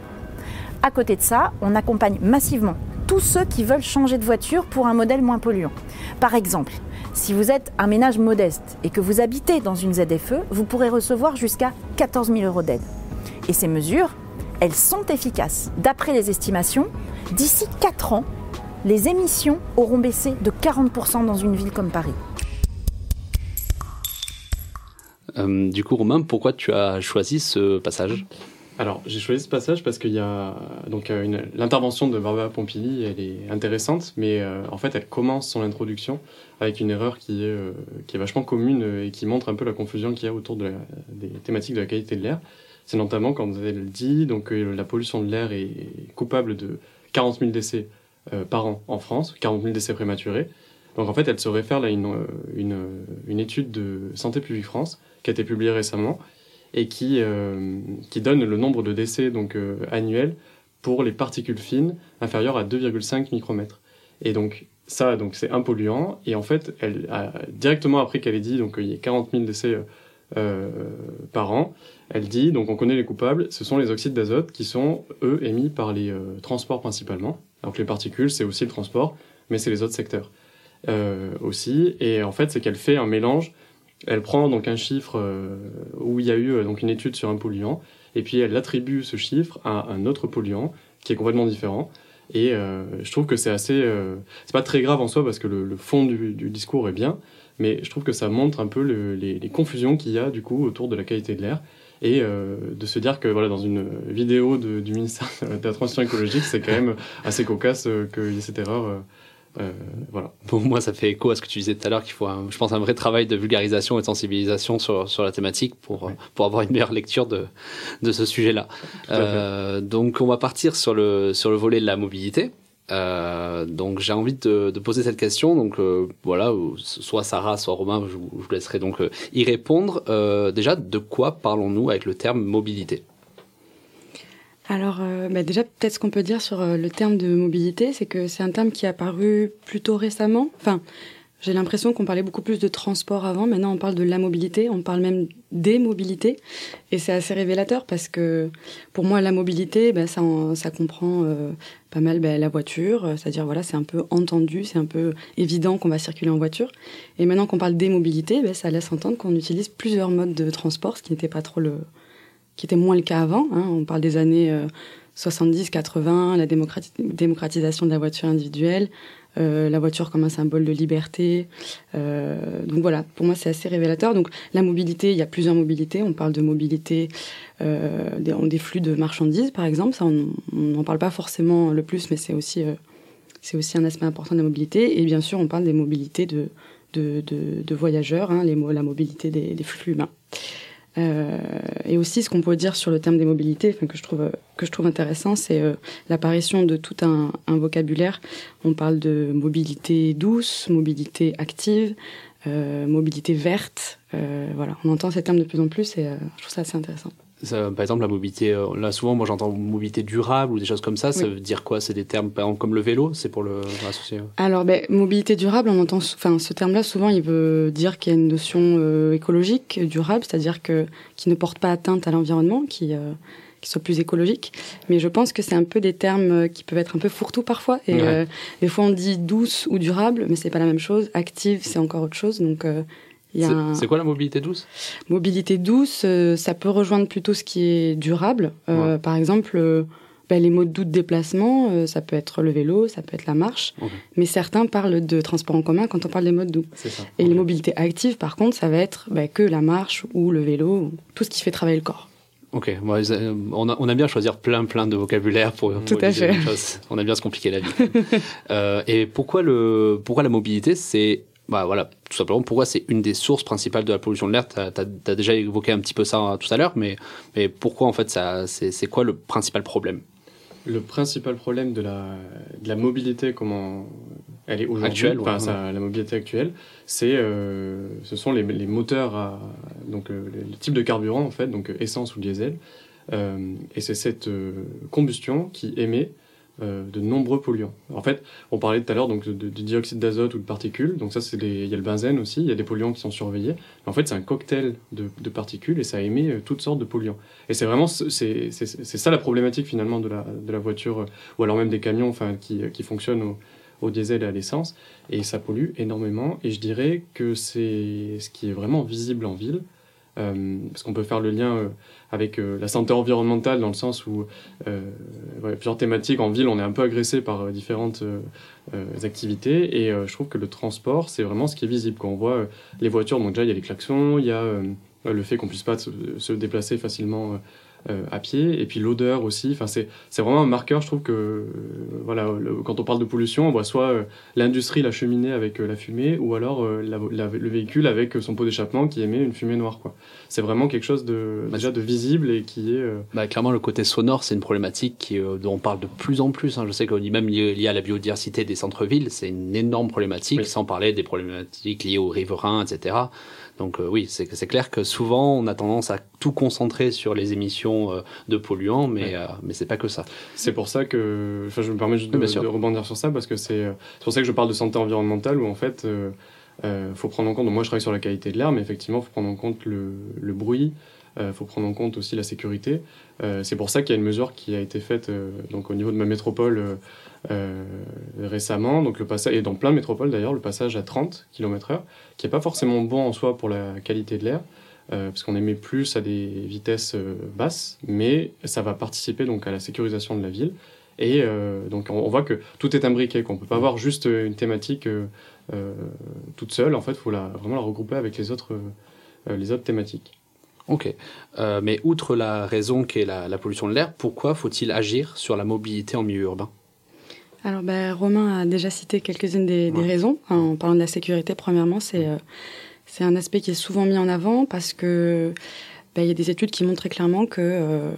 [SPEAKER 5] À côté de ça, on accompagne massivement tous ceux qui veulent changer de voiture pour un modèle moins polluant. Par exemple, si vous êtes un ménage modeste et que vous habitez dans une ZFE, vous pourrez recevoir jusqu'à 14 000 euros d'aide. Et ces mesures, elles sont efficaces. D'après les estimations, d'ici 4 ans, les émissions auront baissé de 40% dans une ville comme Paris.
[SPEAKER 2] Euh, du coup Romain pourquoi tu as choisi ce passage?
[SPEAKER 3] Alors, j'ai choisi ce passage parce qu'il y a donc euh, l'intervention de Barbara Pompili, elle est intéressante, mais euh, en fait, elle commence son introduction avec une erreur qui est, euh, qui est vachement commune et qui montre un peu la confusion qu'il y a autour de la- des thématiques de la qualité de l'air. C'est notamment quand elle dit donc euh, la pollution de l'air est coupable de 40 000 décès euh, par an en France, 40 000 décès prématurés. Donc en fait, elle se réfère à une, une, une étude de Santé publique France qui a été publiée récemment et qui, euh, qui donne le nombre de décès donc, euh, annuels pour les particules fines inférieures à 2,5 micromètres. Et donc ça, donc c'est un polluant. Et en fait, elle directement après qu'elle ait dit donc il y a 40 000 décès euh, par an, elle dit donc on connaît les coupables, ce sont les oxydes d'azote qui sont eux émis par les transports principalement. Donc les particules, c'est aussi le transport, mais c'est les autres secteurs aussi. Et en fait, c'est qu'elle fait un mélange elle prend donc un chiffre euh, où il y a eu euh, donc une étude sur un polluant, et puis elle attribue ce chiffre à un autre polluant qui est complètement différent. Et euh, je trouve que c'est assez, c'est pas très grave en soi parce que le, fond du, discours est bien, mais je trouve que ça montre un peu le- les, confusions qu'il y a du coup autour de la qualité de l'air et de se dire que voilà dans une vidéo du ministère de la transition écologique, c'est quand même assez cocasse euh, qu'il y ait cette erreur. Euh, voilà.
[SPEAKER 2] Pour moi, ça fait écho à ce que tu disais tout à l'heure, qu'il faut, un- je pense, un vrai travail de vulgarisation et de sensibilisation sur, sur la thématique pour, euh, pour avoir une meilleure lecture de, de ce sujet-là. Euh, donc, on va partir sur le, sur le volet de la mobilité. Euh, donc, j'ai envie de, de poser cette question. Donc, euh, voilà, euh, soit Sarah, soit Romain, je vous, je vous laisserai donc euh, y répondre. Euh, déjà, de quoi parlons-nous avec le terme mobilité?
[SPEAKER 4] Alors, euh, bah déjà, peut-être ce qu'on peut dire sur euh, le terme de mobilité, c'est que c'est un terme qui est apparu plutôt récemment. Enfin, j'ai l'impression qu'on parlait beaucoup plus de transport avant. Maintenant, on parle de la mobilité, on parle même des mobilités. Et c'est assez révélateur parce que pour moi, la mobilité, bah, ça, ça comprend euh, pas mal bah, la voiture. euh, C'est-à-dire, voilà, c'est un peu entendu, c'est un peu évident qu'on va circuler en voiture. Et maintenant qu'on parle des mobilités, bah, ça laisse entendre qu'on utilise plusieurs modes de transport, ce qui n'était pas trop le, qui était moins le cas avant. hein. On parle des années euh, 70-80, la démocrati- démocratisation de la voiture individuelle, euh, la voiture comme un symbole de liberté. Euh, donc voilà, pour moi c'est assez révélateur. Donc la mobilité, il y a plusieurs mobilités. On parle de mobilité des, flux de marchandises par exemple. Ça on n'en parle pas forcément le plus, mais c'est aussi c'est aussi un aspect important de la mobilité. Et bien sûr, on parle des mobilités de de, voyageurs, hein, la mobilité des, des flux humains. Euh, et aussi, ce qu'on peut dire sur le terme des mobilités, enfin, que je trouve que je trouve intéressant, c'est euh, l'apparition de tout un, un vocabulaire. On parle de mobilité douce, mobilité active, euh, mobilité verte. Euh, voilà, on entend ces termes de plus en plus et euh, je trouve ça assez intéressant.
[SPEAKER 2] Ça, par exemple, la mobilité, euh, là souvent, moi j'entends mobilité durable ou des choses comme ça. Ça veut dire quoi? C'est des termes, par exemple, comme le vélo, c'est pour le pour associer.
[SPEAKER 4] Alors, ben, mobilité durable, on entend, enfin, ce terme-là, souvent, il veut dire qu'il y a une notion euh, écologique, durable, c'est-à-dire que qui ne porte pas atteinte à l'environnement, qui euh, qui soit plus écologique. Mais je pense que c'est un peu des termes euh, qui peuvent être un peu fourre-tout parfois. Et
[SPEAKER 2] Ouais.
[SPEAKER 4] euh, des fois, on dit douce ou durable, mais c'est pas la même chose. Active, c'est encore autre chose. Donc, euh,
[SPEAKER 2] C'est
[SPEAKER 4] un-
[SPEAKER 2] quoi la mobilité douce?
[SPEAKER 4] Mobilité douce, euh, ça peut rejoindre plutôt ce qui est durable. Euh, Par exemple, euh, ben, les modes doux de déplacement, euh, ça peut être le vélo, ça peut être la marche. Mais certains parlent de transport en commun quand on parle des modes doux.
[SPEAKER 2] Ça.
[SPEAKER 4] Et les mobilités actives, par contre, ça va être ben, que la marche ou le vélo, ou tout ce qui fait travailler le corps.
[SPEAKER 2] Ok, on, a, on aime bien choisir plein plein de vocabulaire pour,
[SPEAKER 4] Tout
[SPEAKER 2] pour
[SPEAKER 4] à
[SPEAKER 2] utiliser
[SPEAKER 4] fait.
[SPEAKER 2] On aime bien se compliquer la vie. Euh, et pourquoi le pourquoi la mobilité? C'est bah voilà tout simplement pourquoi c'est une des sources principales de la pollution de l'air. T'as as, déjà évoqué un petit peu ça euh, tout à l'heure, mais mais pourquoi en fait c'est quoi le principal problème?
[SPEAKER 3] Le principal problème de la, de la mobilité, comment elle est aujourd'hui,
[SPEAKER 2] ouais,
[SPEAKER 3] la mobilité actuelle, c'est, euh, ce sont les, les moteurs, à, donc euh, le, type de carburant en fait, donc euh, essence ou diesel, Euh, et c'est cette combustion qui émet euh, de nombreux polluants. En fait, on parlait tout à l'heure donc de dioxyde d'azote ou de particules, donc ça c'est il y a le benzène aussi, il y a des polluants qui sont surveillés. Mais en fait, c'est un cocktail de, particules et ça émet euh, toutes sortes de polluants. Et c'est vraiment ce- c'est ça la problématique finalement de la de la voiture euh, ou alors même des camions enfin qui qui fonctionnent au, au diesel et à l'essence et ça pollue énormément et je dirais que c'est ce qui est vraiment visible en ville parce qu'on peut faire le lien avec euh, la santé environnementale dans le sens où euh, ouais, plusieurs thématiques en ville on est un peu agressé par euh, différentes activités. Et je trouve que le transport c'est vraiment ce qui est visible. Quand on voit les voitures donc déjà il y a les klaxons il y a le fait qu'on puisse pas se déplacer facilement euh, à pied et puis l'odeur aussi enfin c'est c'est vraiment un marqueur je trouve que euh, voilà le- quand on parle de pollution on voit soit euh, l'industrie la cheminée avec euh, la fumée ou alors la- la- le véhicule avec son pot d'échappement qui émet une fumée noire quoi c'est vraiment quelque chose de
[SPEAKER 2] Bah,
[SPEAKER 3] déjà de visible et qui est
[SPEAKER 2] Bah, clairement, le côté sonore, c'est une problématique qui, dont on parle de plus en plus. hein. Je sais qu'on dit même lié lié à la biodiversité des centres-villes, c'est une énorme problématique,
[SPEAKER 3] Oui.
[SPEAKER 2] sans parler des problématiques liées aux riverains, etc. Donc euh, oui, c'est c'est clair que souvent, on a tendance à tout concentrer sur les émissions euh, de polluants, mais,
[SPEAKER 3] Ouais.
[SPEAKER 2] euh, mais c'est pas que ça.
[SPEAKER 3] C'est pour ça que, enfin, je me permets juste de, de rebondir sur ça parce que c'est euh, c'est pour ça que je parle de santé environnementale où en fait, euh, euh, faut prendre en compte. donc moi, je travaille sur la qualité de l'air, mais effectivement, faut prendre en compte le, le bruit. Il faut prendre en compte aussi la sécurité. Euh, c'est pour ça qu'il y a une mesure qui a été faite euh, donc au niveau de ma métropole récemment, donc le passage et dans plein de métropoles d'ailleurs, le passage à 30 km/h, qui est pas forcément bon en soi pour la qualité de l'air, euh, parce qu'on émet plus à des vitesses euh, basses, mais ça va participer donc à la sécurisation de la ville. Et euh, donc on, voit que tout est imbriqué, qu'on peut pas avoir juste euh, une thématique euh, euh, toute seule. En fait, faut vraiment la regrouper avec les autres, euh, les autres thématiques.
[SPEAKER 2] Ok. Euh, mais outre la raison qui est la, la pollution de l'air, pourquoi faut-il agir sur la mobilité en milieu urbain?
[SPEAKER 4] Alors, ben, Romain a déjà cité quelques-unes des, raisons. En parlant de la sécurité, premièrement, c'est euh, c'est un aspect qui est souvent mis en avant parce que ben, il y a des études qui montrent très clairement que euh,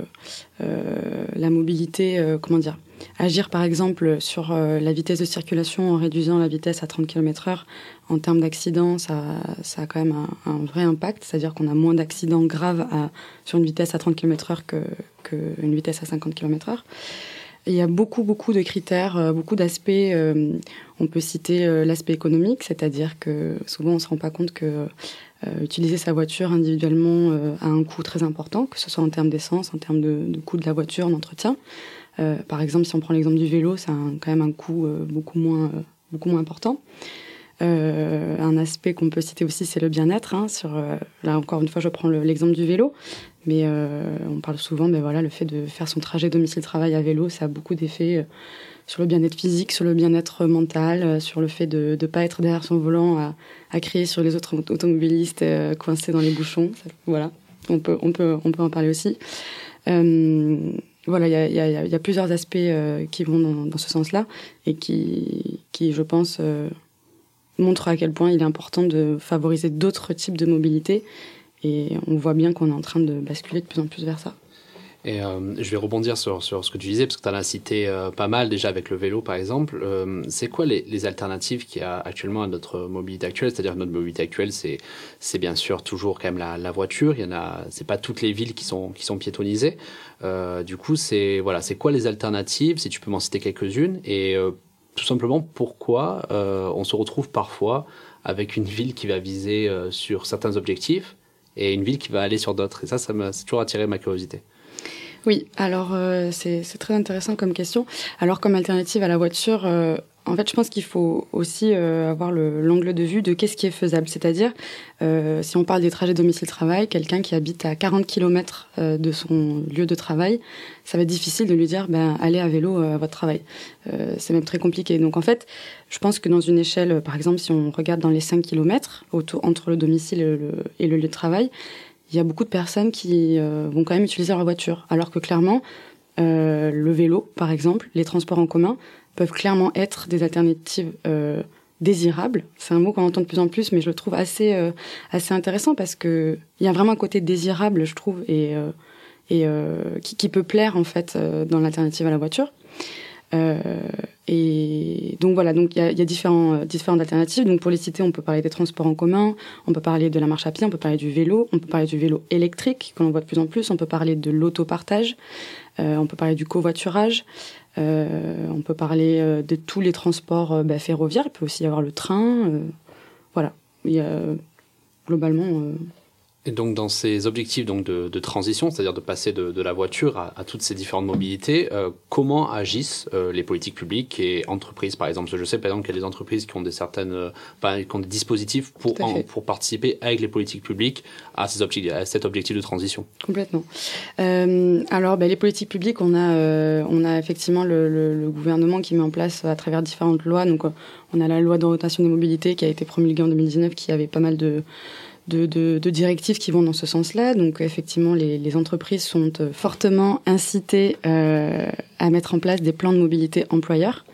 [SPEAKER 4] euh, la mobilité, euh, comment dire, agir par exemple sur euh, la vitesse de circulation en réduisant la vitesse à 30 km/h en termes d'accidents, ça, ça a quand même un, un vrai impact. C'est-à-dire qu'on a moins d'accidents graves à, sur une vitesse à 30 km/h que qu'une vitesse à 50 km/h. Il y a beaucoup, beaucoup de critères, euh, beaucoup d'aspects. euh, on peut citer euh, l'aspect économique, c'est-à-dire que souvent on ne se rend pas compte que utiliser sa voiture individuellement a un coût très important, que ce soit en termes d'essence, en termes de, coût de la voiture, d'entretien. Euh, par exemple, si on prend l'exemple du vélo, c'est quand même un coût beaucoup, moins, beaucoup moins important. Euh, un aspect qu'on peut citer aussi, c'est le bien-être. hein, sur, euh, là, encore une fois, je prends le- l'exemple du vélo. Mais euh, on parle souvent, ben voilà, le fait de faire son trajet domicile-travail à vélo, ça a beaucoup d'effets sur le bien-être physique, sur le bien-être mental, sur le fait de ne pas être derrière son volant à, à crier sur les autres auto- automobilistes coincés dans les bouchons. Voilà, on peut, on, peut, on peut en parler aussi. Voilà, il y a, plusieurs aspects qui vont dans, ce sens-là et qui, qui, je pense, montrent à quel point il est important de favoriser d'autres types de mobilité. Et on voit bien qu'on est en train de basculer de plus en plus vers ça.
[SPEAKER 2] Et euh, je vais rebondir sur, sur ce que tu disais, parce que tu en as cité euh, pas mal déjà avec le vélo, par exemple. Euh, c'est quoi les, alternatives qu'il y a actuellement à notre mobilité actuelle? C'est-à-dire notre mobilité actuelle, c'est, c'est bien sûr toujours quand même la, la voiture. Il y en a, pas toutes les villes qui sont, qui sont piétonnisées. Du coup, c'est voilà, c'est quoi les alternatives? Si tu peux m'en citer quelques-unes, et tout simplement pourquoi euh, on se retrouve parfois avec une ville qui va viser euh, sur certains objectifs et une ville qui va aller sur d'autres. Et ça, ça m'a toujours attiré ma curiosité.
[SPEAKER 4] Oui, alors euh, c'est très intéressant comme question. Alors comme alternative à la voiture, en fait, je pense qu'il faut aussi euh, avoir le- l'angle de vue de qu'est-ce qui est faisable. C'est-à-dire, euh, si on parle des trajets domicile-travail, quelqu'un qui habite à 40 km de son lieu de travail, ça va être difficile de lui dire, ben, allez à vélo euh, à votre travail. Euh, c'est même très compliqué. Donc en fait, je pense que dans une échelle, euh, par exemple, si on regarde dans les 5 km autour, entre le domicile et le, et le lieu de travail, il y a beaucoup de personnes qui euh, vont quand même utiliser leur voiture. Alors que clairement, euh, le vélo, par exemple, les transports en commun peuvent clairement être des alternatives euh, désirables. C'est un mot qu'on entend de plus en plus, mais je le trouve assez, euh, assez intéressant parce que il y a vraiment un côté désirable, je trouve, et, euh, et euh, qui, qui peut plaire en fait euh, dans l'alternative à la voiture. Euh, et donc voilà, donc il y a, y a différents, différentes alternatives. Donc pour les citer, on peut parler des transports en commun, on peut parler de la marche à pied, on peut parler du vélo, on peut parler du vélo électrique que l'on voit de plus en plus, on peut parler de l'autopartage, on peut parler du covoiturage, on peut parler euh, de tous les transports euh, bah, ferroviaires. Il peut aussi y avoir le train. euh, voilà, il y a globalement.
[SPEAKER 2] Et donc dans ces objectifs donc de, de transition, c'est-à-dire de passer de, de la voiture à, à toutes ces différentes mobilités, euh, comment agissent euh, les politiques publiques et entreprises par exemple? Parce que Je sais par exemple qu'il y a des entreprises qui ont des certaines, euh, qui ont des dispositifs pour en- pour participer avec les politiques publiques à, ces objectifs, à cet objectif de transition.
[SPEAKER 4] Complètement. Euh, alors, ben, les politiques publiques, on a, euh, on a effectivement le, le- le gouvernement qui met en place à travers différentes lois. Donc, euh, on a la loi d'orientation des mobilités qui a été promulguée en 2019, qui avait pas mal de, de, de- de directives qui vont dans ce sensla. Donc, effectivement, les, les entreprises sont euh, fortement incitées euh, à mettre en place des plans de mobilité employeurs.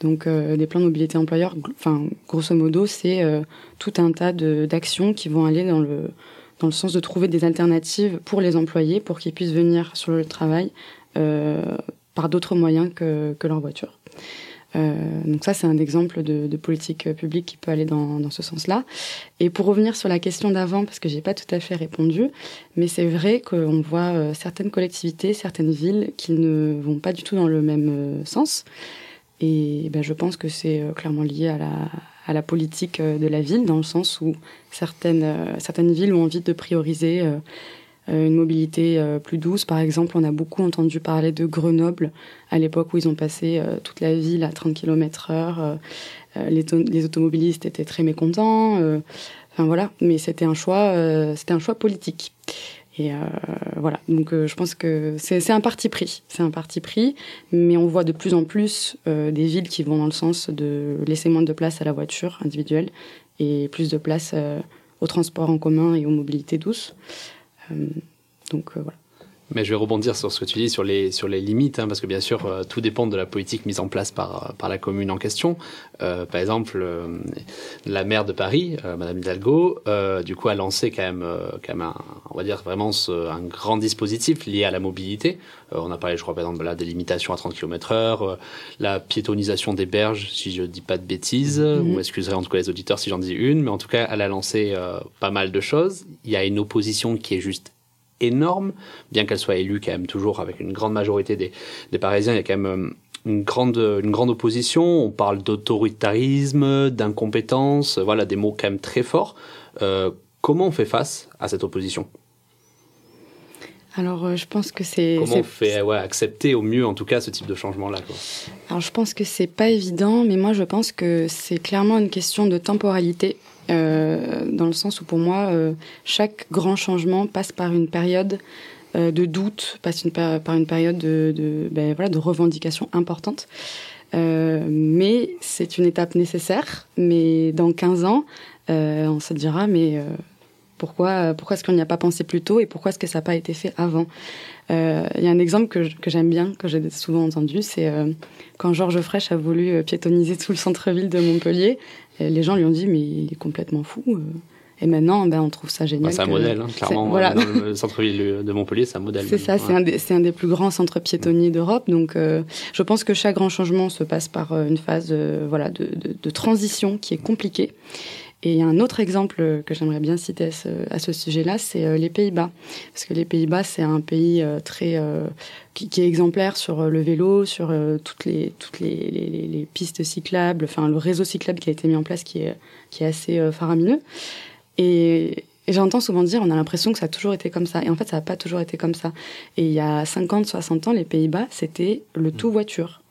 [SPEAKER 4] Donc, euh, des plans de mobilité employeurs, gl- enfin, grosso modo, c'est euh, tout un tas d'actions qui vont aller dans le dans le sens de trouver des alternatives pour les employés pour qu'ils puissent venir sur le travail euh, par d'autres moyens que, que leur voiture. Euh, donc ça, c'est un exemple de, politique publique qui peut aller dans, ce sens-là. Et pour revenir sur la question d'avant, parce que j'ai pas tout à fait répondu, mais c'est vrai qu'on voit euh, certaines collectivités, certaines villes qui ne vont pas du tout dans le même euh, sens. Et ben, je pense que c'est euh, clairement lié à la, à la politique euh, de la ville, dans le sens où certaines, euh, certaines villes ont envie de prioriser euh, euh, une mobilité euh, plus douce. Par exemple, on a beaucoup entendu parler de Grenoble à l'époque où ils ont passé euh, toute la ville à 30 km heure. Euh, euh, les, to- les automobilistes étaient très mécontents. euh, Enfin voilà, mais c'était un choix, euh, c'était un choix politique. Et euh, voilà, donc euh, je pense que c'est un parti pris, c'est un parti pris, mais on voit de plus en plus euh, des villes qui vont dans le sens de laisser moins de place à la voiture individuelle et plus de place euh, aux transports en commun et aux mobilités douces. Euh, donc euh, voilà.
[SPEAKER 2] Mais je vais rebondir sur ce que tu dis sur les, sur les limites, hein, parce que bien sûr, euh, tout dépend de la politique mise en place par, par la commune en question. Euh, par exemple, euh, la maire de Paris, euh, Madame Hidalgo, euh, du coup, a lancé quand même, euh, quand même un, on va dire vraiment ce- un grand dispositif lié à la mobilité. Euh, on a parlé, je crois, par exemple, là, des limitations à 30 km heure, euh, la piétonisation des berges, si je dis pas de bêtises.
[SPEAKER 4] Mhm.
[SPEAKER 2] Vous m'excuserez en tout cas les auditeurs si j'en dis une, mais en tout cas, elle a lancé euh, pas mal de choses. Il y a une opposition qui est juste énorme, bien qu'elle soit élue quand même toujours avec une grande majorité des, des Parisiens, il y a quand même euh, une grande, une grande opposition. On parle d'autoritarisme, d'incompétence, voilà des mots quand même très forts. Euh, comment on fait face à cette opposition?
[SPEAKER 4] Alors euh, je pense que c'est
[SPEAKER 2] Comment on fait ouais, accepter au mieux en tout cas ce type de changement-là.
[SPEAKER 4] Alors je pense que c'est pas évident, mais moi je pense que c'est clairement une question de temporalité, euh, dans le sens où pour moi euh, chaque grand changement passe par une période euh, de doute, passe une par une période de, de, ben, voilà, de revendication importante. Mais c'est une étape nécessaire. Mais dans 15 ans, on se dira mais pourquoi pourquoi est-ce qu'on n'y a pas pensé plus tôt et pourquoi est-ce que ça n'a pas été fait avant Euh, Il y a un exemple que, que j'aime bien, que j'ai souvent entendu, c'est euh, quand Georges Frêche a voulu euh, piétoniser tout le centre-ville de Montpellier, euh, les gens lui ont dit mais il est complètement fou. euh, Et maintenant, ben, on trouve ça génial.
[SPEAKER 2] Bah, c'est un modèle, hein, clairement.
[SPEAKER 4] voilà.
[SPEAKER 2] Dans le centre-ville de Montpellier, c'est un modèle.
[SPEAKER 4] C'est ça, c'est un, des- c'est un des plus grands centres piétonniers d'Europe. Donc, euh, je pense que chaque grand changement se passe par euh, une phase euh, voilà, de, de- de transition qui est compliquée. Et il y a un autre exemple que j'aimerais bien citer à ce, sujet-là, c'est euh, les Pays-Bas. Parce que les Pays-Bas, c'est un pays euh, très euh, qui, qui est exemplaire sur le vélo, sur toutes les toutes les, les- les- les pistes cyclables, enfin le réseau cyclable qui a été mis en place, qui est qui est assez faramineux. Et, et j'entends souvent dire, on a l'impression que ça a toujours été comme ça. Et en fait, ça n'a pas toujours été comme ça. Et il y a 50, 60 ans, les Pays-Bas, c'était le tout voiture.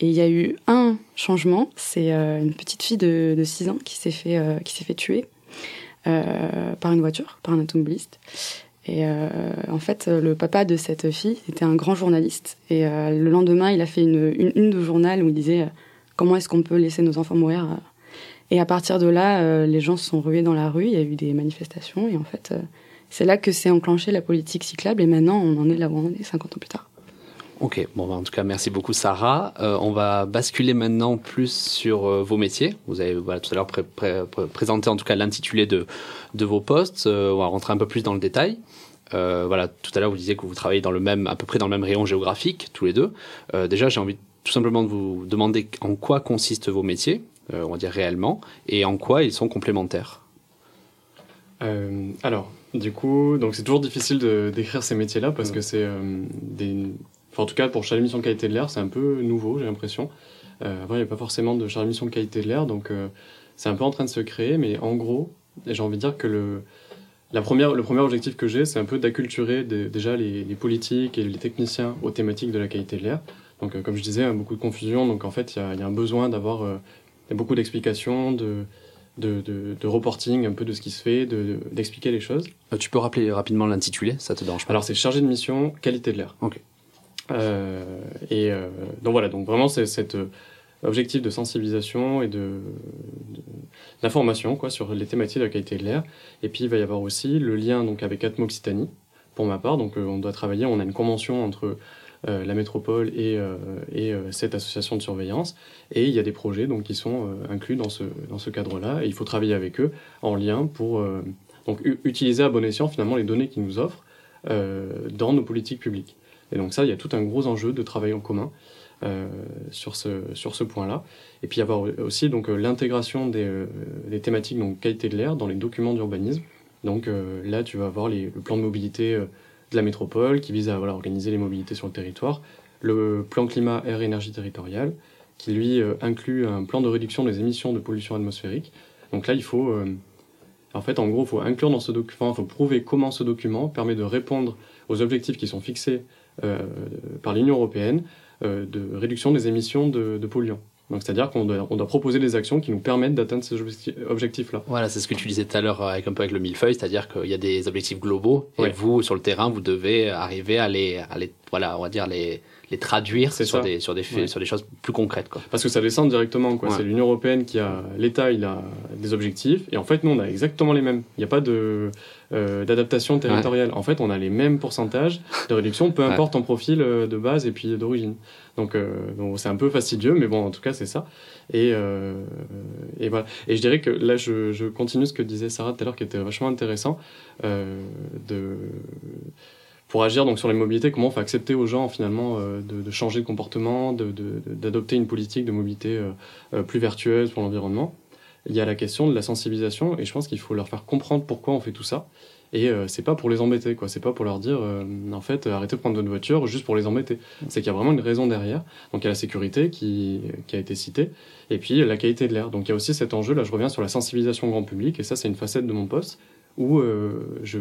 [SPEAKER 4] Et il y a eu un changement, c'est euh, une petite fille de, de 6 ans qui s'est fait, euh, qui fait tuer euh, par une voiture, par un automobiliste. Et en fait, le papa de cette fille était un grand journaliste. Et le lendemain, il a fait une, une, de journal où il disait comment est-ce qu'on peut laisser nos enfants mourir. Et à partir de là, les gens se sont rués dans la rue, il y a eu des manifestations. Et en fait, c'est là que s'est enclenchée la politique cyclable. Et maintenant, on en est là où on est 50 ans plus tard.
[SPEAKER 2] Ok, bon, bah, en tout cas, merci beaucoup, Sarah. Euh, on va basculer maintenant plus sur euh, vos métiers. Vous avez voilà, tout à l'heure pré- pré- pré- présenté en tout cas l'intitulé de, de vos postes. Euh, on va rentrer un peu plus dans le détail. Voilà, tout à l'heure, vous disiez que vous travaillez dans le même, à peu près dans le même rayon géographique, tous les deux. Déjà, j'ai envie tout simplement de vous demander en quoi consistent vos métiers, on va dire réellement, et en quoi ils sont complémentaires.
[SPEAKER 3] Alors, du coup, donc c'est toujours difficile de décrire ces métiers-là parce
[SPEAKER 2] Mm.
[SPEAKER 3] que c'est euh, des. Enfin, en tout cas, pour chargé de mission de qualité de l'air, c'est un peu nouveau, j'ai l'impression. Euh, avant, il n'y avait pas forcément de chargé de mission de qualité de l'air, donc euh, c'est un peu en train de se créer, mais en gros, j'ai envie de dire que le, la première, le premier objectif que j'ai, c'est un peu d'acculturer déjà les, les politiques et les techniciens aux thématiques de la qualité de l'air. Donc, euh, comme je disais, hein, beaucoup de confusion, donc en fait, il y a, il y a un besoin d'avoir beaucoup d'explications, de, de, de, de reporting un peu de ce qui se fait, de- de- d'expliquer les choses.
[SPEAKER 2] Euh, tu peux rappeler rapidement l'intitulé, ça te dérange pas?
[SPEAKER 3] Alors c'est chargé de mission qualité de l'air.
[SPEAKER 2] Ok.
[SPEAKER 3] Euh, et euh, donc voilà, donc vraiment c'est cet euh, objectif de sensibilisation et de d'information quoi sur les thématiques de la qualité de l'air. Et puis il va y avoir aussi le lien donc avec Atmo Occitanie pour ma part. Donc on doit travailler, on a une convention entre la métropole et, et cette association de surveillance. Et il y a des projets donc, qui sont inclus dans ce, cadre-là. Et il faut travailler avec eux en lien pour donc, utiliser à bon escient finalement les données qu'ils nous offrent dans nos politiques publiques. Et donc ça, il y a tout un gros enjeu de travail en commun euh, sur ce, sur ce point-là. Et puis avoir aussi donc, euh, l'intégration des, euh, des thématiques donc, qualité de l'air dans les documents d'urbanisme. Donc là, tu vas avoir le plan de mobilité de la métropole qui vise à voilà, organiser les mobilités sur le territoire, le plan climat air énergie territorial qui lui inclut un plan de réduction des émissions de pollution atmosphérique. Donc là, il faut, en fait, en gros, il faut inclure dans ce document, il faut prouver comment ce document permet de répondre aux objectifs qui sont fixés par l'Union européenne euh, de réduction des émissions de, de polluants. Donc c'est-à-dire qu'on doit, on doit proposer des actions qui nous permettent d'atteindre ces objecti- objectifs-là.
[SPEAKER 2] Voilà, c'est ce que tu disais tout à l'heure euh, avec un peu avec le millefeuille, c'est-à-dire qu'il y a des objectifs globaux et
[SPEAKER 3] Ouais.
[SPEAKER 2] vous, sur le terrain, vous devez arriver à les, à les voilà, on va dire les, les traduire sur
[SPEAKER 3] ça.
[SPEAKER 2] des, sur des faits,
[SPEAKER 3] Ouais.
[SPEAKER 2] sur des choses plus concrètes, quoi.
[SPEAKER 3] Parce que ça descend directement, quoi.
[SPEAKER 2] Ouais.
[SPEAKER 3] C'est l'Union européenne qui a, l'État, il a des objectifs, et en fait, nous, on a exactement les mêmes. Il n'y a pas de euh, d'adaptation territoriale. En fait, on a les mêmes pourcentages de réduction, peu importe ton profil euh, de base et puis d'origine. Donc, euh, donc c'est un peu fastidieux, mais bon, en tout cas, c'est ça. Et, euh, et voilà. Et je dirais que là, je, je continue ce que disait Sarah tout à l'heure, qui était vachement intéressant, euh, de pour agir donc sur les mobilités, comment on fait accepter aux gens finalement euh, de, de changer de comportement, de- de- d'adopter une politique de mobilité euh, euh, plus vertueuse pour l'environnement. Il y a la question de la sensibilisation et je pense qu'il faut leur faire comprendre pourquoi on fait tout ça. Et euh, c'est pas pour les embêter, quoi. C'est pas pour leur dire, euh, en fait, euh, arrêtez de prendre votre voiture juste pour les embêter. C'est qu'il y a vraiment une raison derrière. Donc il y a la sécurité qui, qui a été citée, et puis la qualité de l'air. Donc il y a aussi cet enjeu, là je reviens sur la sensibilisation grand public, et ça c'est une facette de mon poste, où euh, je,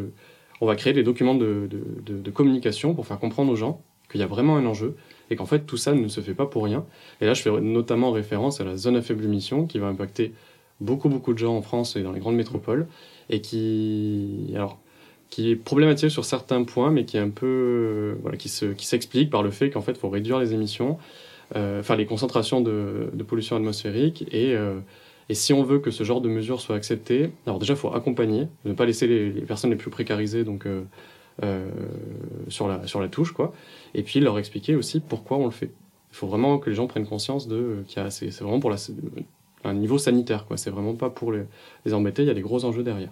[SPEAKER 3] on va créer des documents de, de, de- de communication pour faire comprendre aux gens qu'il y a vraiment un enjeu, et qu'en fait tout ça ne se fait pas pour rien. Et là je fais notamment référence à la zone à faible émission, qui va impacter beaucoup beaucoup de gens en France et dans les grandes métropoles, et qui... Alors, qui est problématique sur certains points, mais qui est un peu, euh, voilà, qui se, qui s'explique par le fait qu'en fait, faut réduire les émissions, euh, les concentrations de, de pollution atmosphérique, et, euh, et si on veut que ce genre de mesures soit acceptées, alors déjà, il faut accompagner, ne pas laisser les, personnes les plus précarisées donc euh, sur la sur la touche, quoi, et puis leur expliquer aussi pourquoi on le fait. Il faut vraiment que les gens prennent conscience de qu'il y a, c'est vraiment pour la, un niveau sanitaire, quoi. C'est vraiment pas pour les, embêter. Il y a des gros enjeux derrière.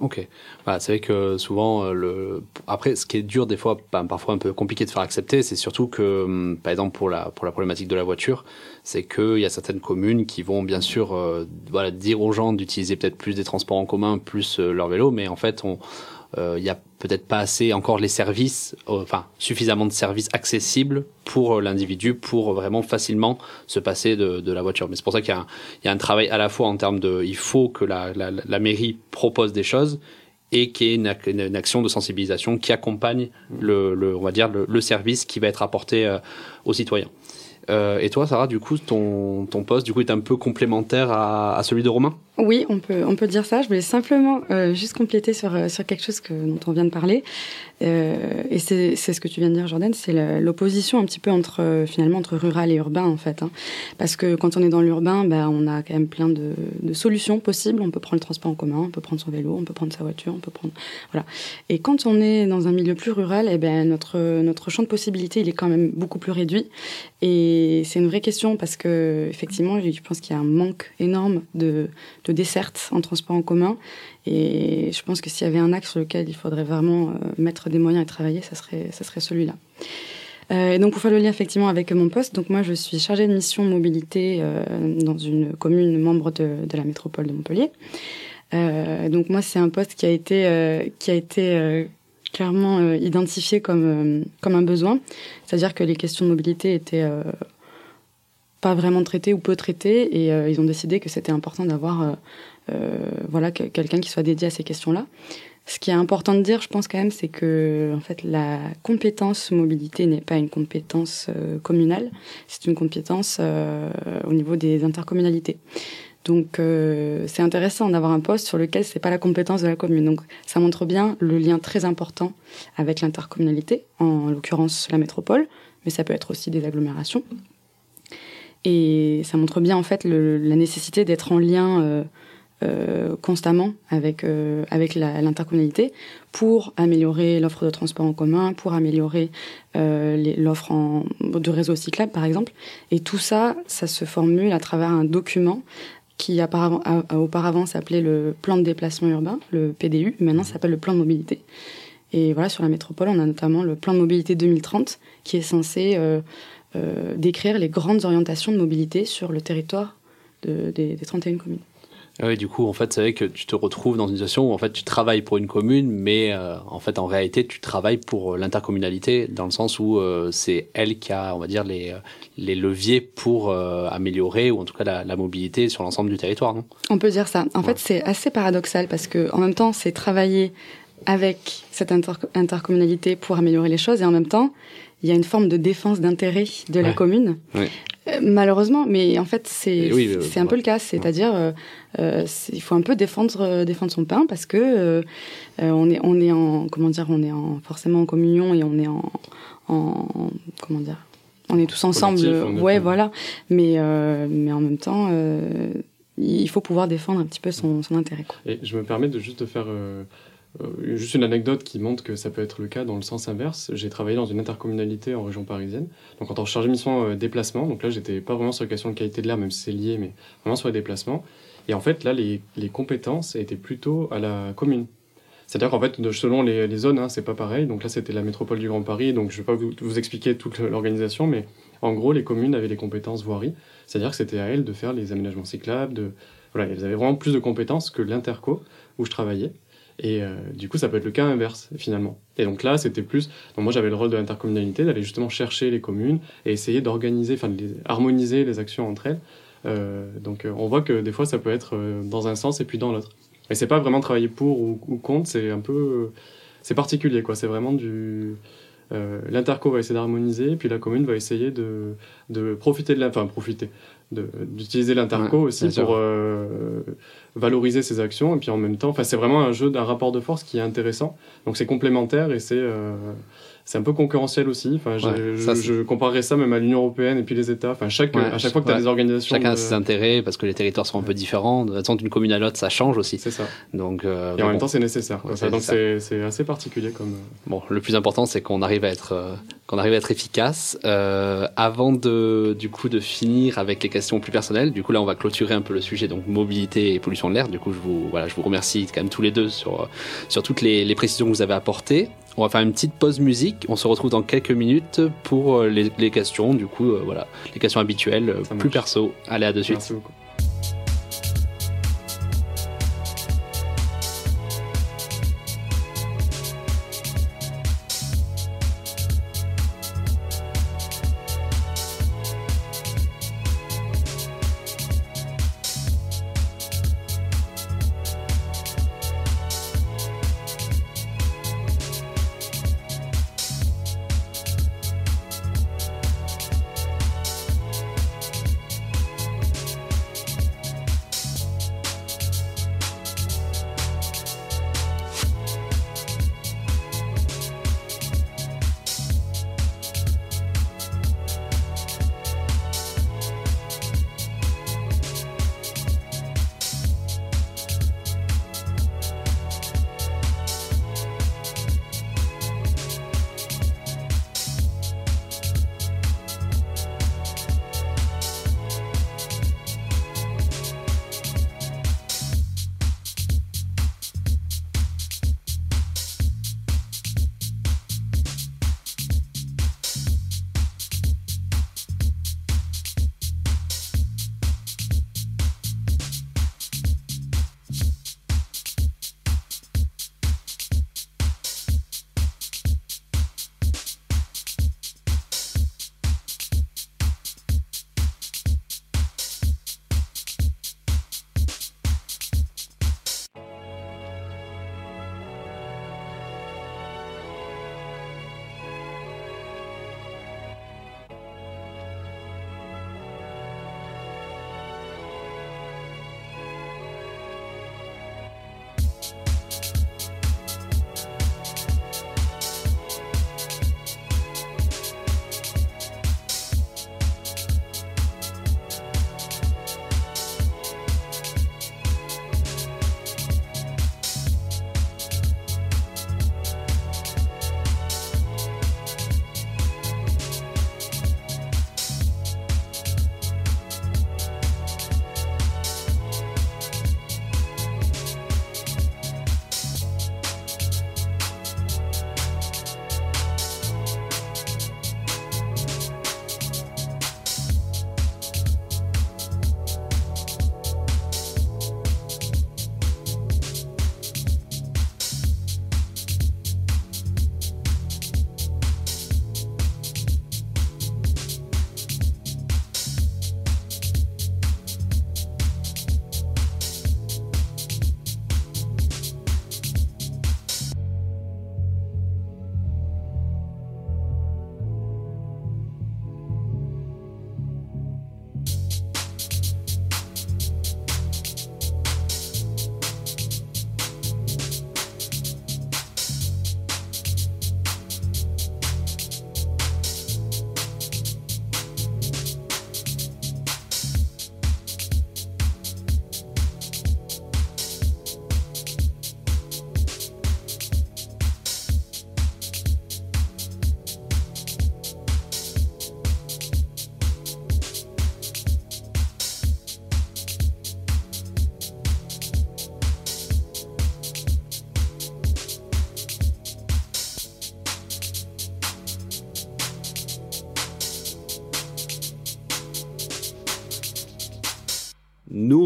[SPEAKER 2] Ok. Bah, c'est vrai que souvent, euh, le... après, ce qui est dur des fois, bah, parfois un peu compliqué de faire accepter, c'est surtout que, hum, par exemple, pour la, pour la problématique de la voiture, c'est qu'il y a certaines communes qui vont bien sûr euh, voilà, dire aux gens d'utiliser peut-être plus des transports en commun, plus euh, leur vélo, mais en fait, on, il y a peut-être pas assez encore les services, euh, enfin suffisamment de services accessibles pour euh, l'individu pour vraiment facilement se passer de, la voiture. Mais c'est pour ça qu'il y, a un- travail à la fois en termes de, il faut que la, mairie propose des choses et qu'il y ait une, une- action de sensibilisation qui accompagne le, on va dire le, service qui va être apporté euh, aux citoyens. Euh, et toi, Sarah, du coup, ton, poste, du coup, est un peu complémentaire à celui de Romain?
[SPEAKER 4] Oui, on peut, on peut dire ça. Je voulais simplement euh, juste compléter sur, euh, sur quelque chose dont on vient de parler. Euh, et c'est ce que tu viens de dire, Jordan, c'est l'opposition un petit peu entre, finalement, entre rural et urbain, en fait. hein. Parce que quand on est dans l'urbain, bah, on a quand même plein de, solutions possibles. On peut prendre le transport en commun, on peut prendre son vélo, on peut prendre sa voiture, on peut prendre... Voilà. Et quand on est dans un milieu plus rural, eh ben, notre, notre champ de possibilités, il est quand même beaucoup plus réduit. Et c'est une vraie question parce que, effectivement, je pense qu'il y a un manque énorme de dessertes en transport en commun. Et je pense que s'il y avait un axe sur lequel il faudrait vraiment euh, mettre des moyens et travailler, ça serait, ça serait celui-là. Euh, et donc, pour faire le lien effectivement avec mon poste, donc moi je suis chargée de mission mobilité euh, dans une commune membre de, la métropole de Montpellier. Donc moi c'est un poste qui a été, qui a été clairement identifié comme, comme un besoin. C'est-à-dire que les questions de mobilité étaient pas vraiment traitées ou peu traitées et euh, ils ont décidé que c'était important d'avoir euh, euh, voilà, que- quelqu'un qui soit dédié à ces questions-là. Ce qui est important de dire, je pense quand même, c'est que en fait, la compétence mobilité n'est pas une compétence communale, c'est une compétence au niveau des intercommunalités. Donc, euh, c'est intéressant d'avoir un poste sur lequel c'est pas la compétence de la commune. Donc, ça montre bien le lien très important avec l'intercommunalité, en l'occurrence la métropole, mais ça peut être aussi des agglomérations. Et ça montre bien en fait le- la nécessité d'être en lien euh, euh, constamment avec, euh, avec l'intercommunalité pour améliorer l'offre de transport en commun, pour améliorer euh, l'offre en- de réseau cyclable par exemple. Et tout ça, ça se formule à travers un document qui a- a- auparavant s'appelait le plan de déplacement urbain, le PDU, maintenant ça s'appelle le plan de mobilité. Et voilà, sur la métropole, on a notamment le plan de mobilité 2030 qui est censé euh, décrire les grandes orientations de mobilité sur le territoire de- des, des 31 communes.
[SPEAKER 2] Ah Oui, du coup, en fait, c'est vrai que tu te retrouves dans une situation où en fait tu travailles pour une commune, mais euh, en fait, en réalité, tu travailles pour euh, l'intercommunalité dans le sens où euh, c'est elle qui a, on va dire, les, les leviers pour euh, améliorer ou en tout cas la, la mobilité sur l'ensemble du territoire, non?
[SPEAKER 4] On peut dire ça. En
[SPEAKER 2] Ouais.
[SPEAKER 4] fait, c'est assez paradoxal parce que en même temps, c'est travailler avec cette inter- intercommunalité pour améliorer les choses et en même temps, il y a une forme de défense d'intérêt de la commune.
[SPEAKER 2] Ouais.
[SPEAKER 4] Euh, malheureusement, mais en fait, c'est
[SPEAKER 2] oui, euh,
[SPEAKER 4] c'est un peu le cas. C'est-à-dire, euh, il faut un peu défendre défendre son pain parce que on est on est en comment dire, on est en forcément en communion et on est en, en comment dire, on est tous ensemble. Ouais, voilà. Mais mais en même temps. il faut pouvoir défendre un petit peu son, son intérêt. Quoi.
[SPEAKER 3] Et je me permets de juste de faire euh, euh, juste une anecdote qui montre que ça peut être le cas dans le sens inverse. J'ai travaillé dans une intercommunalité en région parisienne, donc en tant que chargé de mission euh, déplacement. Donc là, j'étais pas vraiment sur la question de qualité de l'air, même si c'est lié, mais vraiment sur les déplacements. Et en fait, là, les, les compétences étaient plutôt à la commune. C'est-à-dire qu'en fait, selon les, les zones, hein, c'est pas pareil. Donc là, c'était la métropole du Grand Paris. Donc je vais pas vous, vous expliquer toute l'organisation, mais en gros, les communes avaient les compétences voirie. C'est-à-dire que c'était à elles de faire les aménagements cyclables. De... Voilà, elles avaient vraiment plus de compétences que l'interco où je travaillais. Et euh, du coup, ça peut être le cas inverse, finalement. Et donc là, c'était plus. Donc moi, j'avais le rôle de l'intercommunalité, d'aller justement chercher les communes et essayer d'organiser, enfin, de les- harmoniser les actions entre elles. Euh, donc euh, on voit que des fois, ça peut être dans un sens et puis dans l'autre. Et c'est pas vraiment travailler pour ou, ou contre, c'est un peu. c'est particulier, quoi. C'est vraiment du. euh, L'interco va essayer d'harmoniser, puis la commune va essayer de, de profiter de la. Enfin, profiter. D'utiliser l'interco
[SPEAKER 2] Ouais,
[SPEAKER 3] aussi pour euh, valoriser ses actions. Et puis en même temps, c'est vraiment un jeu d'un rapport de force qui est intéressant. Donc c'est complémentaire et c'est. C'est un peu concurrentiel aussi. Enfin, je,
[SPEAKER 2] Ouais,
[SPEAKER 3] je-
[SPEAKER 2] ça, c'est-
[SPEAKER 3] je comparerais ça même à l'Union européenne et puis les États. Enfin, chaque,
[SPEAKER 2] Ouais,
[SPEAKER 3] à chaque fois que tu as
[SPEAKER 2] ouais.
[SPEAKER 3] des organisations.
[SPEAKER 2] Chacun a ses intérêts parce que les territoires sont un peu différents. De toute d'une commune à l'autre, ça change aussi.
[SPEAKER 3] C'est ça.
[SPEAKER 2] Donc, euh,
[SPEAKER 3] Et en même temps, c'est nécessaire. Ça, donc c'est assez particulier comme. euh,
[SPEAKER 2] Bon, le plus important, c'est qu'on arrive à être euh, qu'on arrive à être efficace. Euh, avant de, du coup, de finir avec les questions plus personnelles, du coup, là, on va clôturer un peu le sujet, donc mobilité et pollution de l'air. Du coup, je vous, voilà, je vous remercie quand même tous les deux sur, sur toutes les, les précisions que vous avez apportées. On va faire une petite pause musique. On se retrouve dans quelques minutes pour euh, les, les questions, du coup, euh, voilà, les questions habituelles, euh,
[SPEAKER 3] Ça
[SPEAKER 2] plus
[SPEAKER 3] marche.
[SPEAKER 2] perso. Allez, à de suite.
[SPEAKER 3] Merci beaucoup.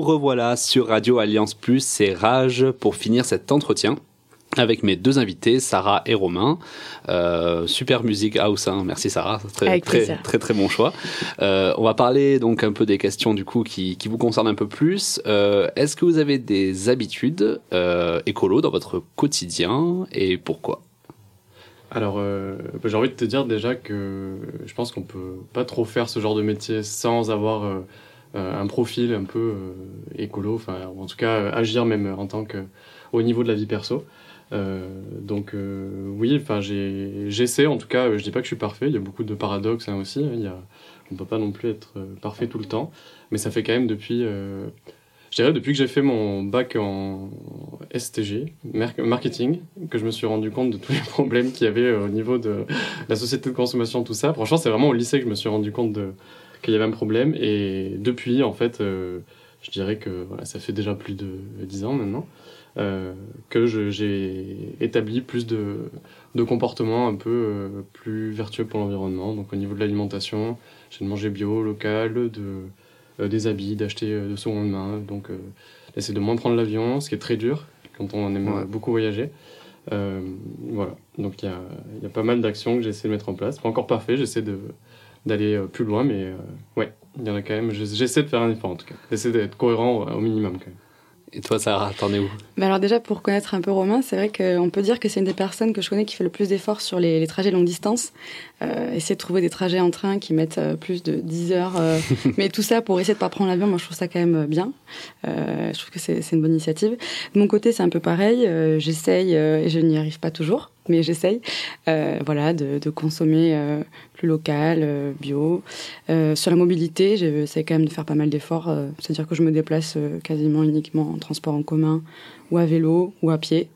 [SPEAKER 2] Revoilà sur Radio Alliance Plus, c'est Rage pour finir cet entretien avec mes deux invités, Sarah et Romain. Euh, super musique house, hein. merci Sarah, très,
[SPEAKER 4] Avec
[SPEAKER 2] très, très très bon choix. Euh, on va parler donc un peu des questions du coup qui, qui vous concernent un peu plus. Euh, Est-ce que vous avez des habitudes euh, écolo dans votre quotidien et pourquoi?
[SPEAKER 3] Alors, euh, bah, j'ai envie de te dire déjà que je pense qu'on peut pas trop faire ce genre de métier sans avoir un profil un peu euh, écolo, enfin, en tout cas euh, agir même en tant que au niveau de la vie perso. Euh, donc euh, oui, enfin j'essaie en tout cas. euh, Je dis pas que je suis parfait. Il y a beaucoup de paradoxes hein, aussi. hein, il y on peut pas non plus être euh, parfait tout le temps, mais ça fait quand même depuis. euh, je dirais depuis que j'ai fait mon bac en STG, mar- marketing, que je me suis rendu compte de tous les problèmes qu'il y avait euh, au niveau de la société de consommation, tout ça. Franchement, c'est vraiment au lycée que je me suis rendu compte de- qu'il y avait un problème. Et depuis, en fait, euh, je dirais que voilà, ça fait déjà plus de 10 ans maintenant, euh, que j'ai établi plus de, de comportements un peu euh, plus vertueux pour l'environnement. Donc au niveau de l'alimentation, j'ai de manger bio, local, de, des habits, d'acheter de seconde main. Donc essayer de moins prendre l'avion, ce qui est très dur quand on aime
[SPEAKER 2] Ouais.
[SPEAKER 3] beaucoup voyager. Voilà, donc il y a, y a pas mal d'actions que j'essaie de mettre en place. Pas encore parfait, j'essaie de d'aller euh, plus loin, mais euh, ouais, il y en a quand même. J'essaie de faire un effort en tout cas. J'essaie d'être cohérent au, au minimum quand même.
[SPEAKER 2] Et toi, Sarah, t'en es où?
[SPEAKER 4] Bah alors déjà, pour connaître un peu Romain, c'est vrai qu'on peut dire que c'est une des personnes que je connais qui fait le plus d'efforts sur les, les trajets longue distance. Euh, essayer de trouver des trajets en train qui mettent euh, plus de 10 heures. euh, mais tout ça pour essayer de pas prendre l'avion, moi je trouve ça quand même euh, bien. Euh, je trouve que c'est c'est une bonne initiative. De mon côté, c'est un peu pareil. Euh, j'essaye, euh, et je n'y arrive pas toujours, mais j'essaye, euh, voilà, de, de consommer euh, plus local, euh, bio. Sur la mobilité, j'essaie quand même de faire pas mal d'efforts. C'est-à-dire que je me déplace quasiment uniquement en transport en commun ou à vélo ou à pied.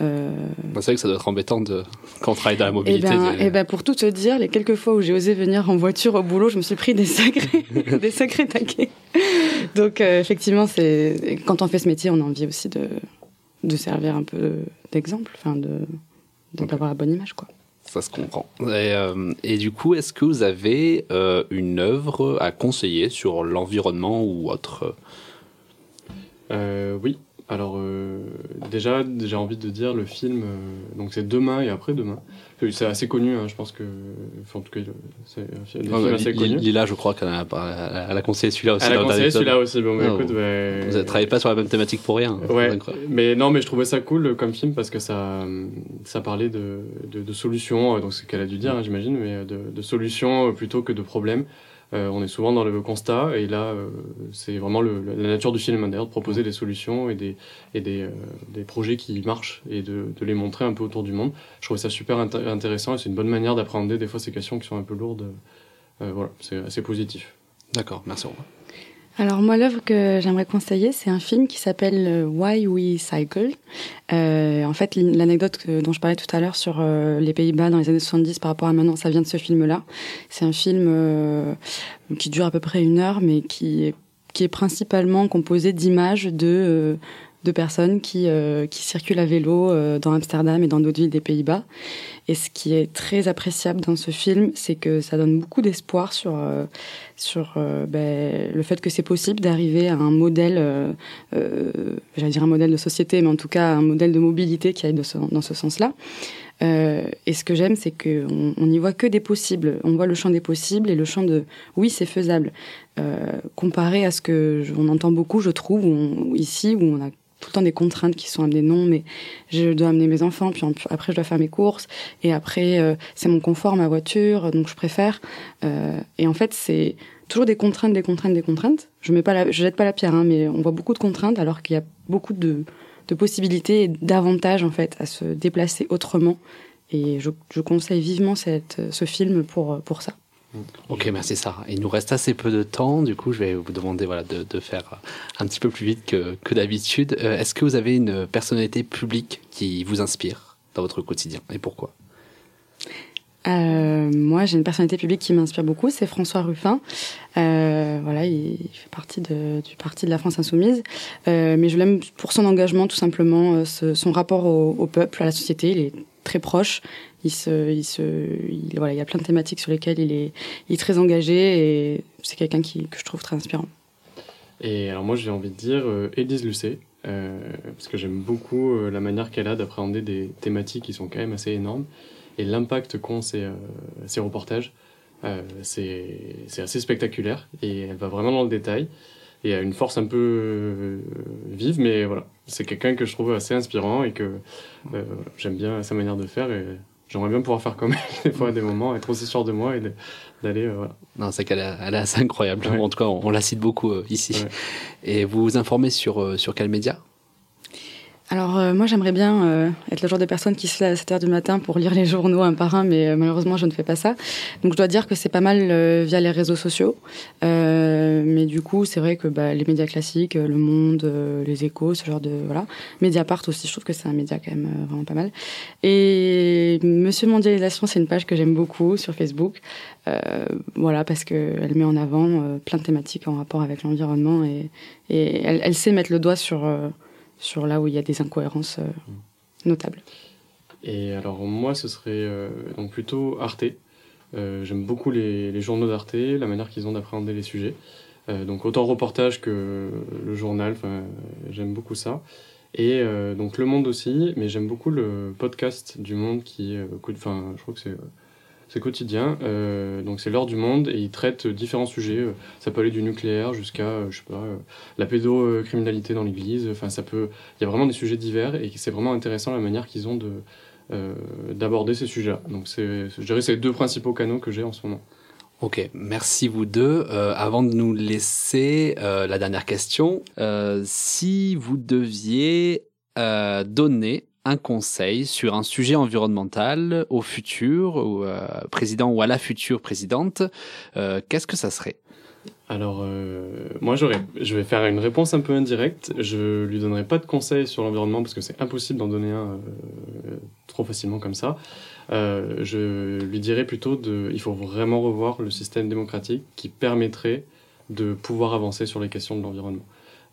[SPEAKER 4] Euh,
[SPEAKER 2] Bah, C'est vrai que ça doit être embêtant de... quand on travaille dans la
[SPEAKER 4] et
[SPEAKER 2] mobilité.
[SPEAKER 4] ben,
[SPEAKER 2] de-
[SPEAKER 4] eh ben, pour tout te dire, les quelques fois où j'ai osé venir en voiture au boulot, je me suis pris des sacrés, des sacrés taquets. Donc euh, effectivement, c'est quand on fait ce métier, on a envie aussi de, de servir un peu d'exemple, enfin de de- d'avoir la bonne image, quoi.
[SPEAKER 2] Ça se comprend. Et, euh, et du coup, est-ce que vous avez euh, une œuvre à conseiller sur l'environnement ou autre?
[SPEAKER 3] Euh, oui. Alors euh, déjà, j'ai envie de dire le film. euh, donc c'est demain et après demain. Euh, C'est assez connu, hein, je pense que. enfin, en tout cas, c'est un film,
[SPEAKER 2] Ouais, bah,
[SPEAKER 3] assez connus.
[SPEAKER 2] Lila, je crois qu'elle a, conseillé celui-là aussi.
[SPEAKER 3] Elle a conseillé celui-là aussi. Bon, bah,
[SPEAKER 2] Ah,
[SPEAKER 3] écoute.
[SPEAKER 2] Vous ne travaillez pas sur la même thématique pour rien.
[SPEAKER 3] Ouais,
[SPEAKER 2] incroyable.
[SPEAKER 3] mais non, mais je trouvais ça cool euh, comme film parce que ça, ça parlait de, de, de solutions, donc c'est ce qu'elle a dû dire, hein, j'imagine, mais de, de solutions plutôt que de problèmes. Euh, on est souvent dans le constat, et là, euh, c'est vraiment le- la nature du film, hein, d'ailleurs, de proposer des solutions et des, et des, euh, des projets qui marchent et de, de les montrer un peu autour du monde. Je trouvais ça super inté- intéressant et c'est une bonne manière d'appréhender des fois ces questions qui sont un peu lourdes. Voilà, c'est assez positif.
[SPEAKER 2] D'accord, merci. Romain.
[SPEAKER 4] Alors moi, l'œuvre que j'aimerais conseiller, c'est un film qui s'appelle euh, Why We Cycle. Euh, en fait, l'anecdote dont je parlais tout à l'heure sur euh, les Pays-Bas dans les années 70 par rapport à maintenant, ça vient de ce film-là. C'est un film euh, qui dure à peu près une heure, mais qui est, qui est principalement composé d'images de, euh, de personnes qui, euh, qui circulent à vélo euh, dans Amsterdam et dans d'autres villes des Pays-Bas. Et ce qui est très appréciable dans ce film, c'est que ça donne beaucoup d'espoir sur, euh, sur ben, le fait que c'est possible d'arriver à un modèle, j'allais dire un modèle de société, mais en tout cas un modèle de mobilité qui aille de ce- dans ce sens-là. Et ce que j'aime, c'est qu'on on n'y voit que des possibles. On voit le champ des possibles et le champ de oui, c'est faisable. Comparé à ce que je- on entend beaucoup, je trouve, ici, où on a tout le temps des contraintes qui sont amenées non, mais je dois amener mes enfants, puis après je dois faire mes courses, et après euh, c'est mon confort, ma voiture, donc je préfère. Euh, et en fait, c'est toujours des contraintes, des contraintes, des contraintes. Je mets pas la, je jette pas la pierre, hein, mais on voit beaucoup de contraintes alors qu'il y a beaucoup de, de possibilités et d'avantages en fait à se déplacer autrement. Et je, je conseille vivement cette, ce film pour, pour ça.
[SPEAKER 2] Ok, merci Sarah. Il nous reste assez peu de temps, du coup je vais vous demander voilà, de, faire un petit peu plus vite que, que d'habitude. Euh, Est-ce que vous avez une personnalité publique qui vous inspire dans votre quotidien et pourquoi?
[SPEAKER 4] Euh, moi, j'ai une personnalité publique qui m'inspire beaucoup, c'est François Ruffin. Euh, voilà, il fait partie du parti de la France Insoumise, mais je l'aime pour son engagement, tout simplement, son rapport au peuple, à la société. Il est très proche. Il se, il se, il- voilà, il y a plein de thématiques sur lesquelles il est, il est très engagé et c'est quelqu'un qui que je trouve très inspirant.
[SPEAKER 3] Et alors moi j'ai envie de dire euh, Lucet, euh, parce que j'aime beaucoup euh, la manière qu'elle a d'appréhender des thématiques qui sont quand même assez énormes, et l'impact qu'ont ces, euh, ces reportages, c'est assez spectaculaire, et elle va vraiment dans le détail, et a une force un peu vive, mais voilà, c'est quelqu'un que je trouve assez inspirant, et que j'aime bien sa manière de faire, j'aimerais bien pouvoir faire comme elle, des fois à des moments, être aussi sûr de moi, et d'aller... euh, voilà.
[SPEAKER 2] Non, c'est qu'elle est, elle est assez incroyable.
[SPEAKER 3] Ouais.
[SPEAKER 2] En tout cas, on, on la cite beaucoup euh, ici.
[SPEAKER 3] Ouais.
[SPEAKER 2] Et vous vous informez sur, euh, sur quel média?
[SPEAKER 4] Alors euh, moi j'aimerais bien euh, être le genre de personne qui se lève à 7h du matin pour lire les journaux un par un, mais euh, malheureusement je ne fais pas ça. Donc je dois dire que c'est pas mal euh, via les réseaux sociaux. Euh, mais du coup c'est vrai que bah, les médias classiques, euh, Le Monde, Les Échos, ce genre de... Voilà. Mediapart aussi, je trouve que c'est un média quand même vraiment pas mal. Et Monsieur Mondialisation, c'est une page que j'aime beaucoup sur Facebook. Voilà, parce qu'elle met en avant plein de thématiques en rapport avec l'environnement et, et elle, elle sait mettre le doigt sur... sur là où il y a des incohérences euh, notables.
[SPEAKER 3] Et alors moi, ce serait euh, donc plutôt Arte. Euh, J'aime beaucoup les, les journaux d'Arte, la manière qu'ils ont d'appréhender les sujets. Donc autant reportage que le journal, j'aime beaucoup ça. Et euh, donc Le Monde aussi, mais j'aime beaucoup le podcast du Monde qui, euh, coûte- enfin, je crois que c'est euh, c'est quotidien. Euh, donc c'est l'heure du monde et il traite différents sujets. Euh, Ça peut aller du nucléaire jusqu'à, euh, je sais pas, la pédocriminalité dans l'Église. Enfin, ça peut. Il y a vraiment des sujets divers et c'est vraiment intéressant la manière qu'ils ont de d'aborder ces sujets-là. Donc c'est, je dirais, c'est les deux principaux canaux que j'ai en ce moment.
[SPEAKER 2] Ok, merci vous deux. Avant de nous laisser, la dernière question. Si vous deviez donner un conseil sur un sujet environnemental au futur ou, euh, président ou à la future présidente, euh, qu'est-ce que ça serait?
[SPEAKER 3] Alors, euh, moi, je vais faire une réponse un peu indirecte. Je lui donnerai pas de conseils sur l'environnement parce que c'est impossible d'en donner un euh, trop facilement comme ça. Je lui dirais plutôt de, il faut vraiment revoir le système démocratique qui permettrait de pouvoir avancer sur les questions de l'environnement.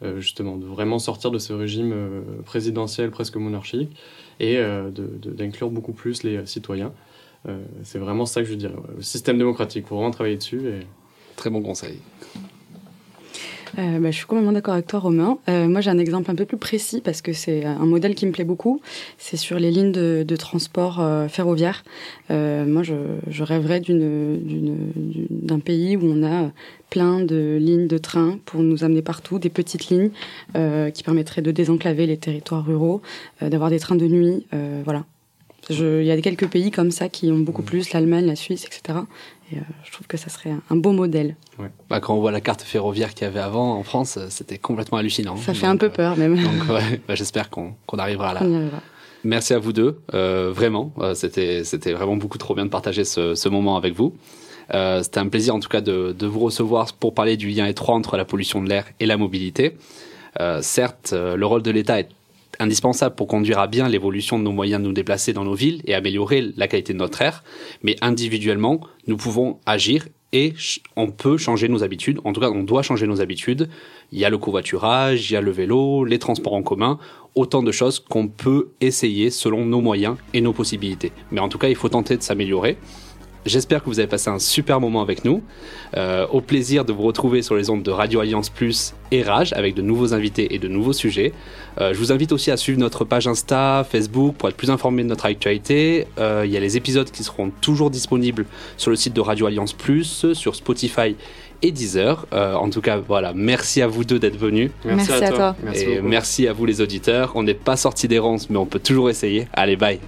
[SPEAKER 3] Euh, justement, de vraiment sortir de ce régime euh, présidentiel presque monarchique et euh, d'inclure beaucoup plus les citoyens. C'est vraiment ça que je dirais. ouais. Le système démocratique, il faut vraiment travailler dessus. Et...
[SPEAKER 2] Très bon conseil.
[SPEAKER 4] Euh, bah, je suis complètement d'accord avec toi, Romain. Euh, moi, j'ai un exemple un peu plus précis parce que c'est un modèle qui me plaît beaucoup. C'est sur les lignes de, de transport euh, ferroviaire. Moi, je, je rêverais d'une- d'un pays où on a plein de lignes de train pour nous amener partout, des petites lignes qui permettraient de désenclaver les territoires ruraux, d'avoir des trains de nuit. voilà. Il y a quelques pays comme ça qui ont beaucoup plus, l'Allemagne, la Suisse, etc. Et euh, je trouve que ça serait un, un beau modèle.
[SPEAKER 2] Bah, quand on voit la carte ferroviaire qu'il y avait avant en France, c'était complètement hallucinant.
[SPEAKER 4] Ça fait
[SPEAKER 2] Donc,
[SPEAKER 4] un peu
[SPEAKER 2] euh,
[SPEAKER 4] peur même.
[SPEAKER 2] Donc ouais, bah, j'espère qu'on arrivera là.
[SPEAKER 4] On y arrivera.
[SPEAKER 2] Merci à vous deux, euh, vraiment. Euh, c'était c'était vraiment beaucoup trop bien de partager ce, ce moment avec vous. Euh, c'était un plaisir en tout cas de, de vous recevoir pour parler du lien étroit entre la pollution de l'air et la mobilité. Certes, le rôle de l'État est indispensable pour conduire à bien l'évolution de nos moyens de nous déplacer dans nos villes et améliorer la qualité de notre air, mais individuellement, nous pouvons agir et on peut changer nos habitudes. En tout cas, on doit changer nos habitudes. Il y a le covoiturage, il y a le vélo, les transports en commun, autant de choses qu'on peut essayer selon nos moyens et nos possibilités. Mais en tout cas, il faut tenter de s'améliorer. J'espère que vous avez passé un super moment avec nous. Euh, au plaisir de vous retrouver sur les ondes de Radio Alliance Plus et Rage avec de nouveaux invités et de nouveaux sujets. Euh, je vous invite aussi à suivre notre page Insta, Facebook pour être plus informé de notre actualité. Euh, il y a les épisodes qui seront toujours disponibles sur le site de Radio Alliance Plus, sur Spotify et Deezer. Euh, en tout cas, voilà, merci à vous deux d'être venus.
[SPEAKER 5] Merci à toi.
[SPEAKER 3] Merci
[SPEAKER 2] et
[SPEAKER 3] beaucoup.
[SPEAKER 2] merci à vous les auditeurs. On n'est pas sorti d'errance, mais on peut toujours essayer. Allez, bye